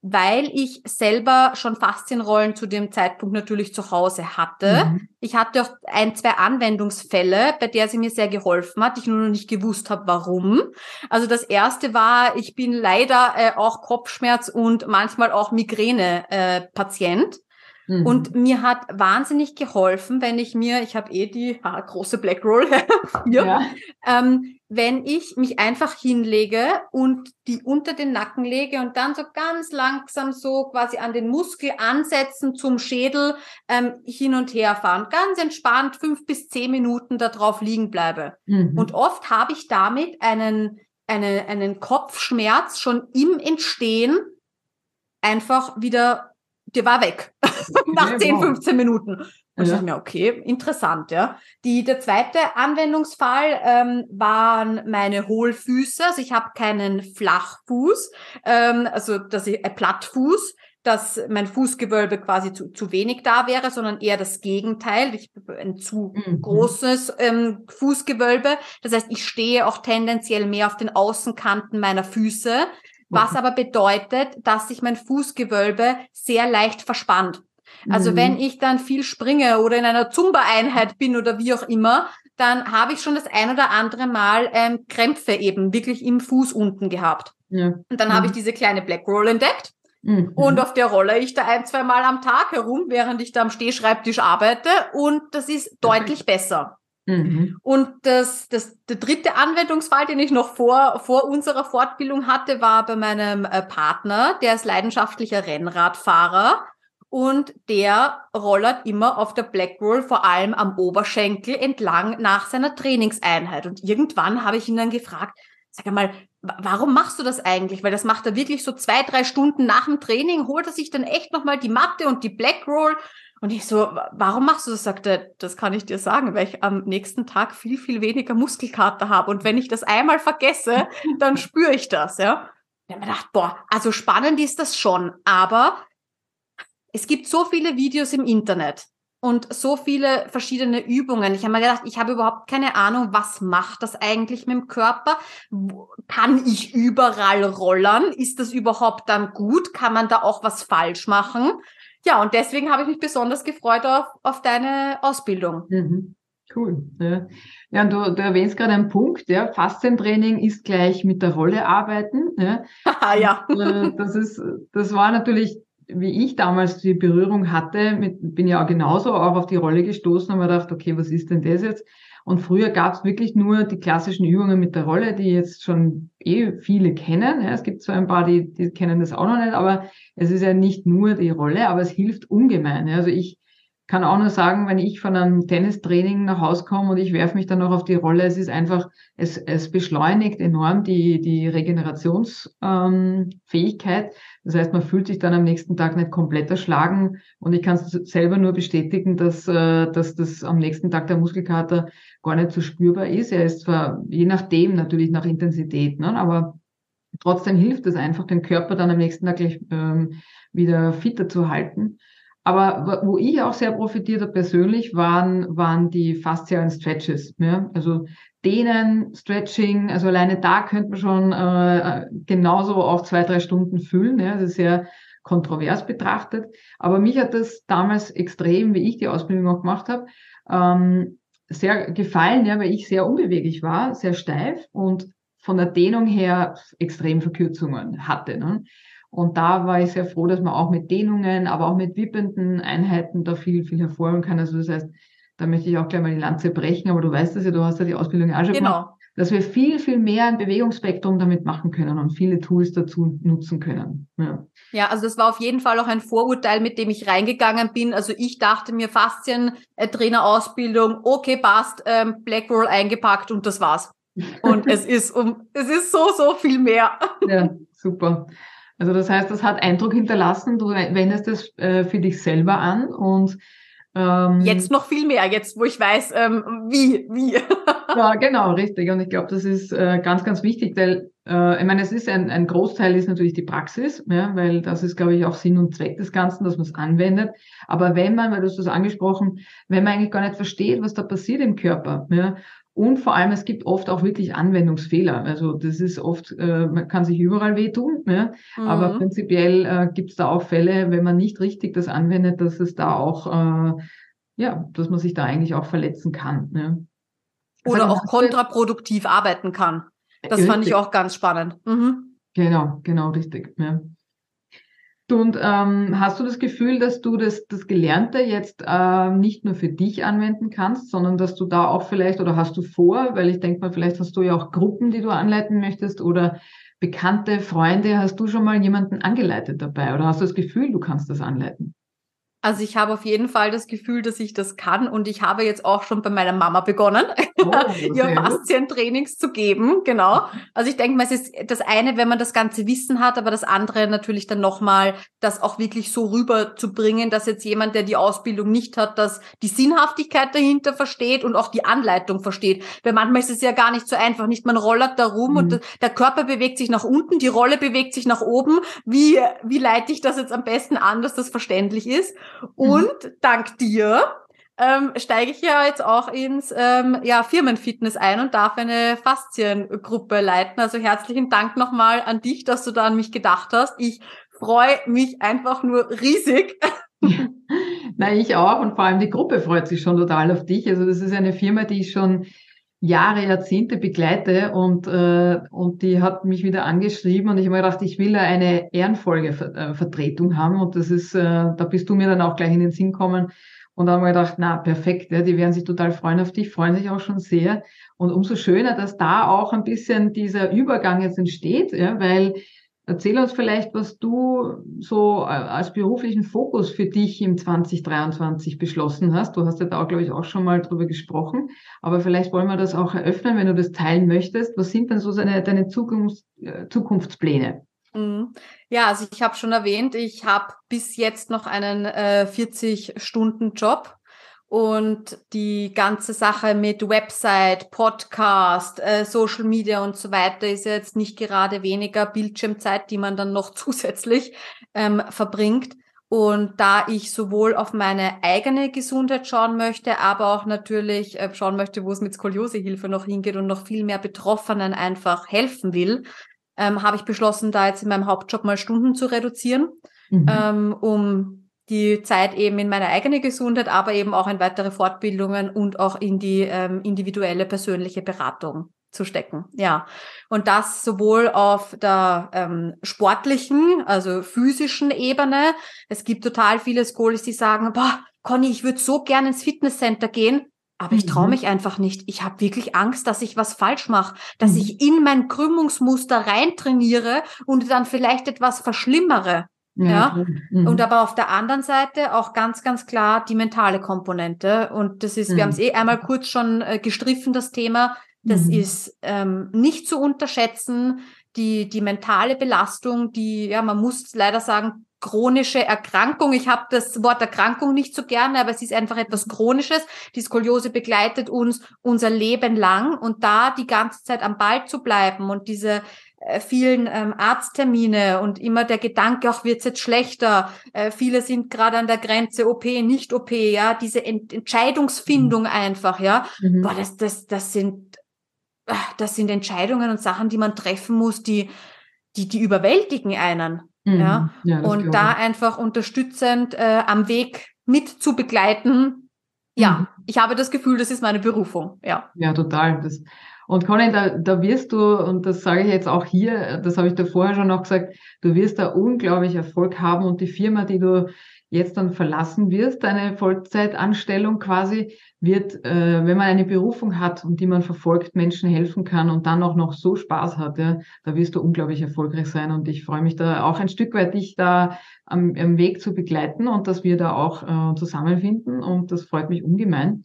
weil ich selber schon Faszienrollen zu dem Zeitpunkt natürlich zu Hause hatte. Mhm. Ich hatte auch ein, zwei Anwendungsfälle, bei der sie mir sehr geholfen hat, ich nur noch nicht gewusst habe, warum. Also das erste war, ich bin leider äh, auch Kopfschmerz und manchmal auch Migräne-Patient. Äh, Mhm. Und mir hat wahnsinnig geholfen, wenn ich mir, ich habe eh die ah, große Black Roll hier, ja. ähm, wenn ich mich einfach hinlege und die unter den Nacken lege und dann so ganz langsam so quasi an den Muskel ansetzen zum Schädel ähm, hin und her fahren. Ganz entspannt fünf bis zehn Minuten darauf liegen bleibe. Mhm. Und oft habe ich damit einen, eine, einen Kopfschmerz schon im Entstehen einfach wieder der war weg. Nach 10, 15 Minuten. Und ja. ich mir, okay, interessant, ja. Die, der zweite Anwendungsfall ähm, waren meine Hohlfüße. Also ich habe keinen Flachfuß, ähm, also dass ich ein Plattfuß, dass mein Fußgewölbe quasi zu, zu wenig da wäre, sondern eher das Gegenteil. Ich ein zu mhm. großes ähm, Fußgewölbe. Das heißt, ich stehe auch tendenziell mehr auf den Außenkanten meiner Füße was aber bedeutet, dass sich mein Fußgewölbe sehr leicht verspannt. Also mhm. wenn ich dann viel springe oder in einer Zumba-Einheit bin oder wie auch immer, dann habe ich schon das ein oder andere Mal ähm, Krämpfe eben wirklich im Fuß unten gehabt. Ja. Und dann mhm. habe ich diese kleine Black Roll entdeckt. Mhm. Und auf der rolle ich da ein, zwei Mal am Tag herum, während ich da am Stehschreibtisch arbeite. Und das ist deutlich besser. Mhm. Und das, das, der dritte Anwendungsfall, den ich noch vor, vor unserer Fortbildung hatte, war bei meinem äh, Partner, der ist leidenschaftlicher Rennradfahrer und der rollert immer auf der Black Roll, vor allem am Oberschenkel entlang nach seiner Trainingseinheit. Und irgendwann habe ich ihn dann gefragt, sag mal, warum machst du das eigentlich? Weil das macht er wirklich so zwei, drei Stunden nach dem Training, holt er sich dann echt nochmal die Matte und die Black Roll und ich so, warum machst du das? Sagte, das kann ich dir sagen, weil ich am nächsten Tag viel, viel weniger Muskelkater habe. Und wenn ich das einmal vergesse, dann spüre ich das, ja. Ich habe mir gedacht, boah, also spannend ist das schon, aber es gibt so viele Videos im Internet und so viele verschiedene Übungen. Ich habe mir gedacht, ich habe überhaupt keine Ahnung, was macht das eigentlich mit dem Körper? Kann ich überall rollern? Ist das überhaupt dann gut? Kann man da auch was falsch machen? Ja, und deswegen habe ich mich besonders gefreut auf, auf deine Ausbildung. Mhm. Cool. Ja, ja und du, du erwähnst gerade einen Punkt, ja, Faszientraining ist gleich mit der Rolle arbeiten. Ja. ja. Und, äh, das ist, das war natürlich, wie ich damals die Berührung hatte, mit, bin ja auch genauso auch auf die Rolle gestoßen und mir gedacht, okay, was ist denn das jetzt? Und früher gab es wirklich nur die klassischen Übungen mit der Rolle, die jetzt schon eh viele kennen. Ja, es gibt zwar ein paar, die, die kennen das auch noch nicht, aber es ist ja nicht nur die Rolle, aber es hilft ungemein. Also ich kann auch nur sagen, wenn ich von einem Tennistraining nach Hause komme und ich werfe mich dann noch auf die Rolle, es ist einfach, es, es beschleunigt enorm die, die Regenerationsfähigkeit. Ähm, das heißt, man fühlt sich dann am nächsten Tag nicht komplett erschlagen und ich kann es selber nur bestätigen, dass, äh, dass das am nächsten Tag der Muskelkater gar nicht so spürbar ist. Er ist zwar je nachdem natürlich nach Intensität, ne, aber trotzdem hilft es einfach, den Körper dann am nächsten Tag gleich ähm, wieder fitter zu halten. Aber wo ich auch sehr profitiert habe persönlich, waren, waren die faszialen Stretches. Ja? Also Dehnen, Stretching, also alleine da könnte man schon äh, genauso auch zwei, drei Stunden füllen. Ja? Ist sehr kontrovers betrachtet. Aber mich hat das damals extrem, wie ich die Ausbildung auch gemacht habe, ähm, sehr gefallen, ja, weil ich sehr unbeweglich war, sehr steif und von der Dehnung her extrem Verkürzungen hatte. Ne? Und da war ich sehr froh, dass man auch mit Dehnungen, aber auch mit wippenden Einheiten da viel, viel hervorholen kann. Also das heißt, da möchte ich auch gleich mal die Lanze brechen, aber du weißt das ja, du hast ja die Ausbildung auch schon genau. gemacht, dass wir viel, viel mehr ein Bewegungsspektrum damit machen können und viele Tools dazu nutzen können. Ja. ja, also das war auf jeden Fall auch ein Vorurteil, mit dem ich reingegangen bin. Also ich dachte mir Faszien-Trainerausbildung, okay, passt, ähm, Black Roll eingepackt und das war's. Und es ist um, es ist so, so viel mehr. Ja, super. Also das heißt, das hat Eindruck hinterlassen, du wendest es äh, für dich selber an und ähm, jetzt noch viel mehr, jetzt wo ich weiß, ähm, wie, wie. ja, genau, richtig. Und ich glaube, das ist äh, ganz, ganz wichtig, weil äh, ich meine, es ist ein, ein Großteil ist natürlich die Praxis, ja, weil das ist, glaube ich, auch Sinn und Zweck des Ganzen, dass man es anwendet. Aber wenn man, weil du hast das angesprochen, wenn man eigentlich gar nicht versteht, was da passiert im Körper, ja, und vor allem, es gibt oft auch wirklich Anwendungsfehler. Also das ist oft, äh, man kann sich überall wehtun, ja? Mhm. aber prinzipiell äh, gibt es da auch Fälle, wenn man nicht richtig das anwendet, dass es da auch, äh, ja, dass man sich da eigentlich auch verletzen kann. Ja? Oder auch kontraproduktiv arbeiten kann. Das richtig. fand ich auch ganz spannend. Mhm. Genau, genau, richtig. Ja. Und ähm, hast du das Gefühl, dass du das, das Gelernte jetzt äh, nicht nur für dich anwenden kannst, sondern dass du da auch vielleicht, oder hast du vor, weil ich denke mal, vielleicht hast du ja auch Gruppen, die du anleiten möchtest oder Bekannte, Freunde, hast du schon mal jemanden angeleitet dabei? Oder hast du das Gefühl, du kannst das anleiten? Also ich habe auf jeden Fall das Gefühl, dass ich das kann und ich habe jetzt auch schon bei meiner Mama begonnen, oh, ihr Faszientrainings zu geben. Genau. Also ich denke mal, es ist das eine, wenn man das ganze Wissen hat, aber das andere natürlich dann nochmal, das auch wirklich so rüberzubringen, dass jetzt jemand, der die Ausbildung nicht hat, dass die Sinnhaftigkeit dahinter versteht und auch die Anleitung versteht. Weil manchmal ist es ja gar nicht so einfach. Nicht man rollert da rum mhm. und der Körper bewegt sich nach unten, die Rolle bewegt sich nach oben. Wie, wie leite ich das jetzt am besten an, dass das verständlich ist? Und mhm. dank dir ähm, steige ich ja jetzt auch ins ähm, ja, Firmenfitness ein und darf eine Fasziengruppe leiten. Also herzlichen Dank nochmal an dich, dass du da an mich gedacht hast. Ich freue mich einfach nur riesig. Na, ich auch. Und vor allem die Gruppe freut sich schon total auf dich. Also das ist eine Firma, die ich schon Jahre, Jahrzehnte begleite und, äh, und die hat mich wieder angeschrieben und ich habe mir gedacht, ich will da eine Ehrenfolgevertretung äh, haben und das ist, äh, da bist du mir dann auch gleich in den Sinn kommen. Und dann haben wir gedacht, na perfekt, ja, die werden sich total freuen auf dich, freuen sich auch schon sehr. Und umso schöner, dass da auch ein bisschen dieser Übergang jetzt entsteht, ja, weil Erzähl uns vielleicht, was du so äh, als beruflichen Fokus für dich im 2023 beschlossen hast. Du hast ja da, glaube ich, auch schon mal drüber gesprochen. Aber vielleicht wollen wir das auch eröffnen, wenn du das teilen möchtest. Was sind denn so deine, deine Zukunfts-, äh, Zukunftspläne? Mhm. Ja, also ich habe schon erwähnt, ich habe bis jetzt noch einen äh, 40-Stunden-Job und die ganze Sache mit Website, Podcast, äh, Social Media und so weiter ist jetzt nicht gerade weniger Bildschirmzeit, die man dann noch zusätzlich ähm, verbringt. Und da ich sowohl auf meine eigene Gesundheit schauen möchte, aber auch natürlich äh, schauen möchte, wo es mit Skoliosehilfe noch hingeht und noch viel mehr Betroffenen einfach helfen will, ähm, habe ich beschlossen, da jetzt in meinem Hauptjob mal Stunden zu reduzieren, mhm. ähm, um die Zeit eben in meine eigene Gesundheit, aber eben auch in weitere Fortbildungen und auch in die ähm, individuelle persönliche Beratung zu stecken. Ja, und das sowohl auf der ähm, sportlichen, also physischen Ebene. Es gibt total viele Skolis, die sagen, boah, Conny, ich würde so gerne ins Fitnesscenter gehen, aber ich traue mhm. mich einfach nicht. Ich habe wirklich Angst, dass ich was falsch mache, dass mhm. ich in mein Krümmungsmuster reintrainiere und dann vielleicht etwas verschlimmere. Ja. Mhm. Und aber auf der anderen Seite auch ganz, ganz klar die mentale Komponente. Und das ist, mhm. wir haben es eh einmal kurz schon äh, gestriffen, das Thema. Das mhm. ist ähm, nicht zu unterschätzen. Die, die mentale Belastung, die, ja, man muss leider sagen, chronische Erkrankung. Ich habe das Wort Erkrankung nicht so gerne, aber es ist einfach etwas Chronisches. Die Skoliose begleitet uns unser Leben lang und da die ganze Zeit am Ball zu bleiben und diese vielen ähm, Arzttermine und immer der Gedanke, auch wird's jetzt schlechter. Äh, viele sind gerade an der Grenze OP, nicht OP, ja, diese Ent Entscheidungsfindung mhm. einfach, ja. Mhm. Boah, das, das, das sind, äh, das sind Entscheidungen und Sachen, die man treffen muss, die, die, die überwältigen einen, mhm. ja. ja und da einfach unterstützend äh, am Weg mit zu begleiten. Ja, mhm. ich habe das Gefühl, das ist meine Berufung, ja. Ja, total. Das und Conny, da, da wirst du, und das sage ich jetzt auch hier, das habe ich da vorher schon noch gesagt, du wirst da unglaublich Erfolg haben und die Firma, die du jetzt dann verlassen wirst, deine Vollzeitanstellung quasi, wird, äh, wenn man eine Berufung hat und die man verfolgt, Menschen helfen kann und dann auch noch so Spaß hat, ja, da wirst du unglaublich erfolgreich sein. Und ich freue mich da auch ein Stück weit, dich da am, am Weg zu begleiten und dass wir da auch äh, zusammenfinden. Und das freut mich ungemein.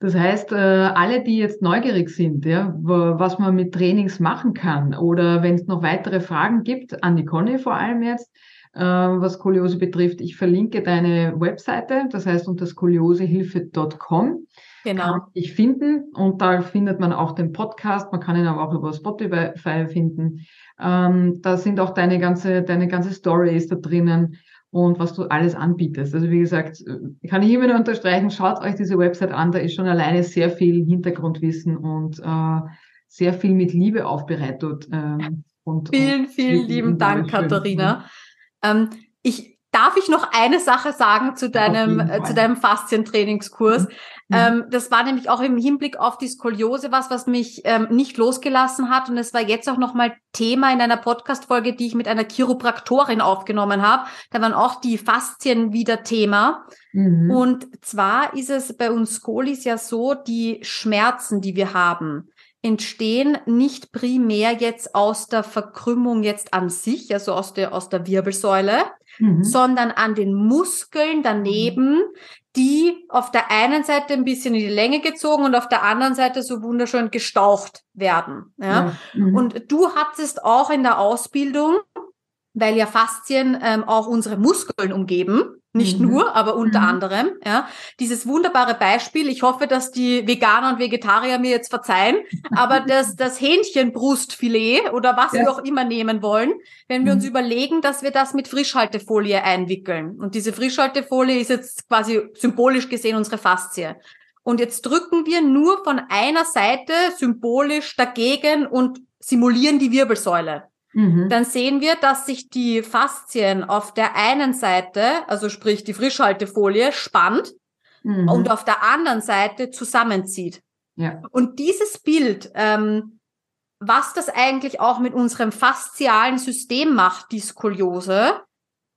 Das heißt, äh, alle, die jetzt neugierig sind, ja, was man mit Trainings machen kann oder wenn es noch weitere Fragen gibt, an die Conny vor allem jetzt, äh, was Skoliose betrifft, ich verlinke deine Webseite, das heißt unter skoliosehilfe.com. Genau. Kann ich finden und da findet man auch den Podcast, man kann ihn aber auch über Spotify finden. Ähm, da sind auch deine ganze, deine ganze Story ist da drinnen und was du alles anbietest. Also wie gesagt, kann ich immer nur unterstreichen, schaut euch diese Website an, da ist schon alleine sehr viel Hintergrundwissen und äh, sehr viel mit Liebe aufbereitet. Ähm, und, vielen, und vielen lieben Dank, Katharina. Ähm, ich Darf ich noch eine Sache sagen zu deinem, äh, zu deinem Faszientrainingskurs? Mhm. Ähm, das war nämlich auch im Hinblick auf die Skoliose was, was mich ähm, nicht losgelassen hat. Und es war jetzt auch nochmal Thema in einer Podcast-Folge, die ich mit einer Chiropraktorin aufgenommen habe. Da waren auch die Faszien wieder Thema. Mhm. Und zwar ist es bei uns Skolis ja so, die Schmerzen, die wir haben, entstehen nicht primär jetzt aus der Verkrümmung jetzt an sich, also aus der, aus der Wirbelsäule, mhm. sondern an den Muskeln daneben, die auf der einen Seite ein bisschen in die Länge gezogen und auf der anderen Seite so wunderschön gestaucht werden. Ja? ja. Mhm. Und du hattest auch in der Ausbildung, weil ja Faszien ähm, auch unsere Muskeln umgeben, nicht mhm. nur, aber unter mhm. anderem. Ja, dieses wunderbare Beispiel. Ich hoffe, dass die Veganer und Vegetarier mir jetzt verzeihen, aber das, das Hähnchenbrustfilet oder was ja. wir auch immer nehmen wollen, wenn wir mhm. uns überlegen, dass wir das mit Frischhaltefolie einwickeln. Und diese Frischhaltefolie ist jetzt quasi symbolisch gesehen unsere Faszie. Und jetzt drücken wir nur von einer Seite symbolisch dagegen und simulieren die Wirbelsäule. Mhm. dann sehen wir, dass sich die Faszien auf der einen Seite, also sprich die Frischhaltefolie, spannt mhm. und auf der anderen Seite zusammenzieht. Ja. Und dieses Bild, ähm, was das eigentlich auch mit unserem faszialen System macht, die Skoliose,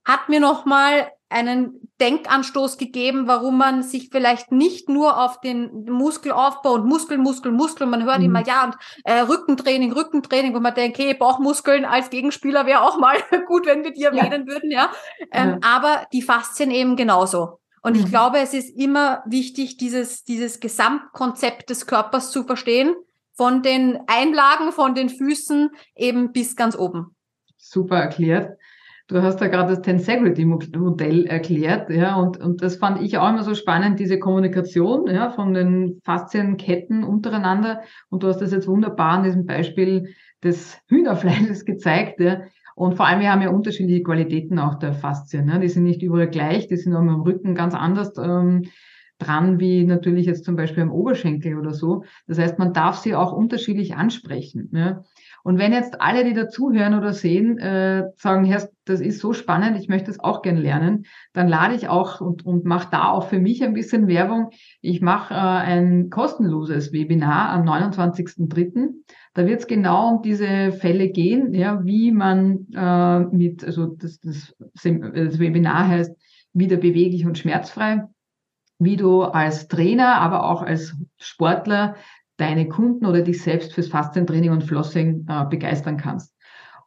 hat mir nochmal einen Denkanstoß gegeben, warum man sich vielleicht nicht nur auf den Muskelaufbau und Muskel, Muskel, Muskel, man hört mhm. immer, ja, und äh, Rückentraining, Rückentraining, wo man denkt, hey, Bauchmuskeln als Gegenspieler wäre auch mal gut, wenn wir die erwähnen ja. würden, ja. Ähm, ja. Aber die Faszien eben genauso. Und mhm. ich glaube, es ist immer wichtig, dieses, dieses Gesamtkonzept des Körpers zu verstehen, von den Einlagen, von den Füßen eben bis ganz oben. Super erklärt. Du hast da gerade das Tensegrity-Modell erklärt, ja, und, und das fand ich auch immer so spannend, diese Kommunikation, ja, von den Faszienketten untereinander. Und du hast das jetzt wunderbar an diesem Beispiel des Hühnerfleisches gezeigt, ja. Und vor allem, wir haben ja unterschiedliche Qualitäten auch der Faszien. Ne? Die sind nicht überall gleich, die sind auch am Rücken ganz anders ähm, dran, wie natürlich jetzt zum Beispiel am Oberschenkel oder so. Das heißt, man darf sie auch unterschiedlich ansprechen. Ja? Und wenn jetzt alle, die dazuhören oder sehen, äh, sagen, Herr, das ist so spannend, ich möchte es auch gern lernen, dann lade ich auch und, und mache da auch für mich ein bisschen Werbung. Ich mache äh, ein kostenloses Webinar am 29.03. Da wird es genau um diese Fälle gehen, ja, wie man äh, mit, also das, das, das Webinar heißt wieder beweglich und schmerzfrei, wie du als Trainer, aber auch als Sportler deine Kunden oder dich selbst fürs Faszientraining und Flossing äh, begeistern kannst.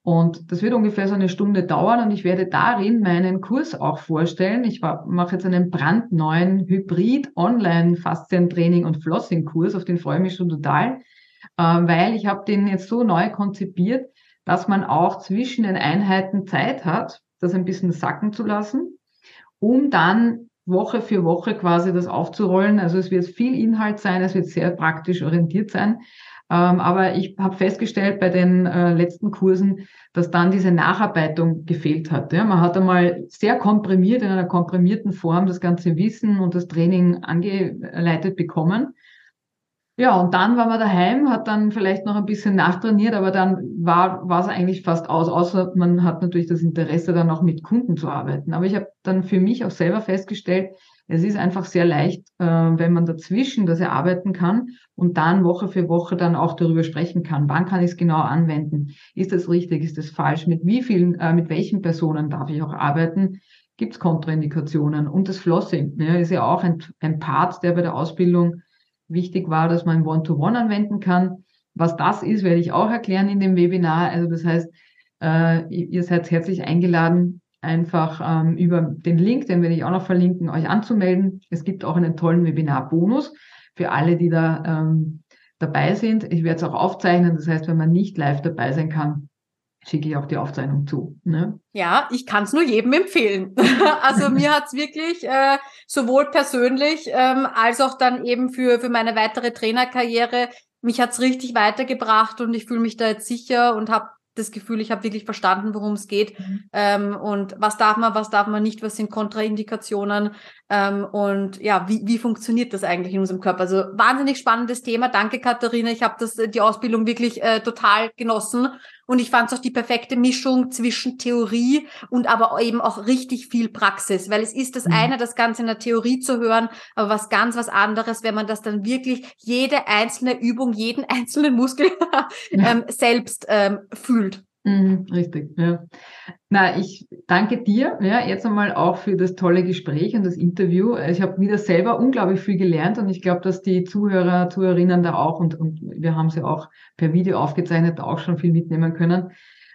Und das wird ungefähr so eine Stunde dauern und ich werde darin meinen Kurs auch vorstellen. Ich mache jetzt einen brandneuen Hybrid-Online-Faszientraining und Flossing-Kurs, auf den freue ich mich schon total, äh, weil ich habe den jetzt so neu konzipiert, dass man auch zwischen den Einheiten Zeit hat, das ein bisschen sacken zu lassen, um dann Woche für Woche quasi das aufzurollen. Also es wird viel Inhalt sein, es wird sehr praktisch orientiert sein. Ähm, aber ich habe festgestellt bei den äh, letzten Kursen, dass dann diese Nacharbeitung gefehlt hat. Man hat einmal sehr komprimiert, in einer komprimierten Form das ganze Wissen und das Training angeleitet bekommen. Ja, und dann war man daheim, hat dann vielleicht noch ein bisschen nachtrainiert, aber dann war, war es eigentlich fast aus, außer man hat natürlich das Interesse, dann auch mit Kunden zu arbeiten. Aber ich habe dann für mich auch selber festgestellt, es ist einfach sehr leicht, äh, wenn man dazwischen das erarbeiten kann und dann Woche für Woche dann auch darüber sprechen kann. Wann kann ich es genau anwenden? Ist das richtig? Ist das falsch? Mit wie vielen, äh, mit welchen Personen darf ich auch arbeiten? Gibt es Kontraindikationen? Und das Flossing ne, ist ja auch ein, ein Part, der bei der Ausbildung wichtig war, dass man One-to-One -One anwenden kann. Was das ist, werde ich auch erklären in dem Webinar. Also das heißt, äh, ihr seid herzlich eingeladen, einfach ähm, über den Link, den werde ich auch noch verlinken, euch anzumelden. Es gibt auch einen tollen Webinar-Bonus. für alle, die da ähm, dabei sind. Ich werde es auch aufzeichnen. Das heißt, wenn man nicht live dabei sein kann, schicke ich auch die Aufzeichnung zu. Ne? Ja, ich kann es nur jedem empfehlen. also mir hat's wirklich äh, sowohl persönlich ähm, als auch dann eben für, für meine weitere Trainerkarriere, mich hat's richtig weitergebracht und ich fühle mich da jetzt sicher und habe das Gefühl, ich habe wirklich verstanden, worum es geht mhm. ähm, und was darf man, was darf man nicht, was sind Kontraindikationen ähm, und ja, wie, wie funktioniert das eigentlich in unserem Körper? Also wahnsinnig spannendes Thema. Danke, Katharina. Ich habe das die Ausbildung wirklich äh, total genossen und ich fand es auch die perfekte Mischung zwischen Theorie und aber eben auch richtig viel Praxis, weil es ist das mhm. eine, das Ganze in der Theorie zu hören, aber was ganz was anderes, wenn man das dann wirklich jede einzelne Übung, jeden einzelnen Muskel ähm, selbst ähm, fühlt. Mhm, richtig, ja. Na, ich danke dir, ja, jetzt einmal auch für das tolle Gespräch und das Interview. Ich habe wieder selber unglaublich viel gelernt und ich glaube, dass die Zuhörer, Zuhörerinnen da auch und, und wir haben sie auch per Video aufgezeichnet, auch schon viel mitnehmen können.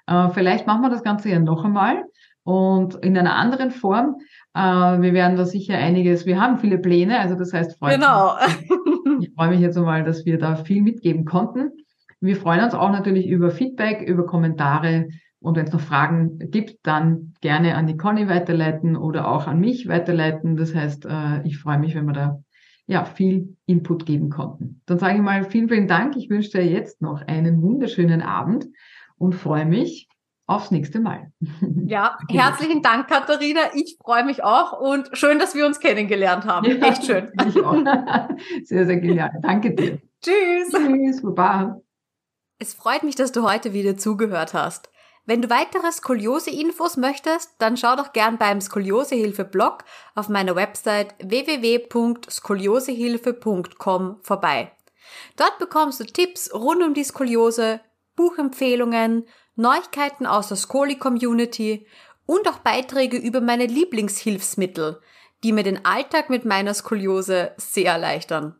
Äh, vielleicht machen wir das Ganze ja noch einmal und in einer anderen Form. Äh, wir werden da sicher einiges, wir haben viele Pläne, also das heißt, freut genau. mich, ich freue mich jetzt einmal, dass wir da viel mitgeben konnten. Wir freuen uns auch natürlich über Feedback, über Kommentare. Und wenn es noch Fragen gibt, dann gerne an die Conny weiterleiten oder auch an mich weiterleiten. Das heißt, äh, ich freue mich, wenn wir da ja viel Input geben konnten. Dann sage ich mal vielen, vielen Dank. Ich wünsche dir jetzt noch einen wunderschönen Abend und freue mich aufs nächste Mal. Ja, herzlichen Dank, Katharina. Ich freue mich auch und schön, dass wir uns kennengelernt haben. Ja, Echt schön. Ich auch. Sehr, sehr genial. Danke dir. Tschüss. Tschüss. Baba. Es freut mich, dass du heute wieder zugehört hast. Wenn du weitere Skoliose-Infos möchtest, dann schau doch gern beim Skoliosehilfe-Blog auf meiner Website www.skoliosehilfe.com vorbei. Dort bekommst du Tipps rund um die Skoliose, Buchempfehlungen, Neuigkeiten aus der Skoli-Community und auch Beiträge über meine Lieblingshilfsmittel, die mir den Alltag mit meiner Skoliose sehr erleichtern.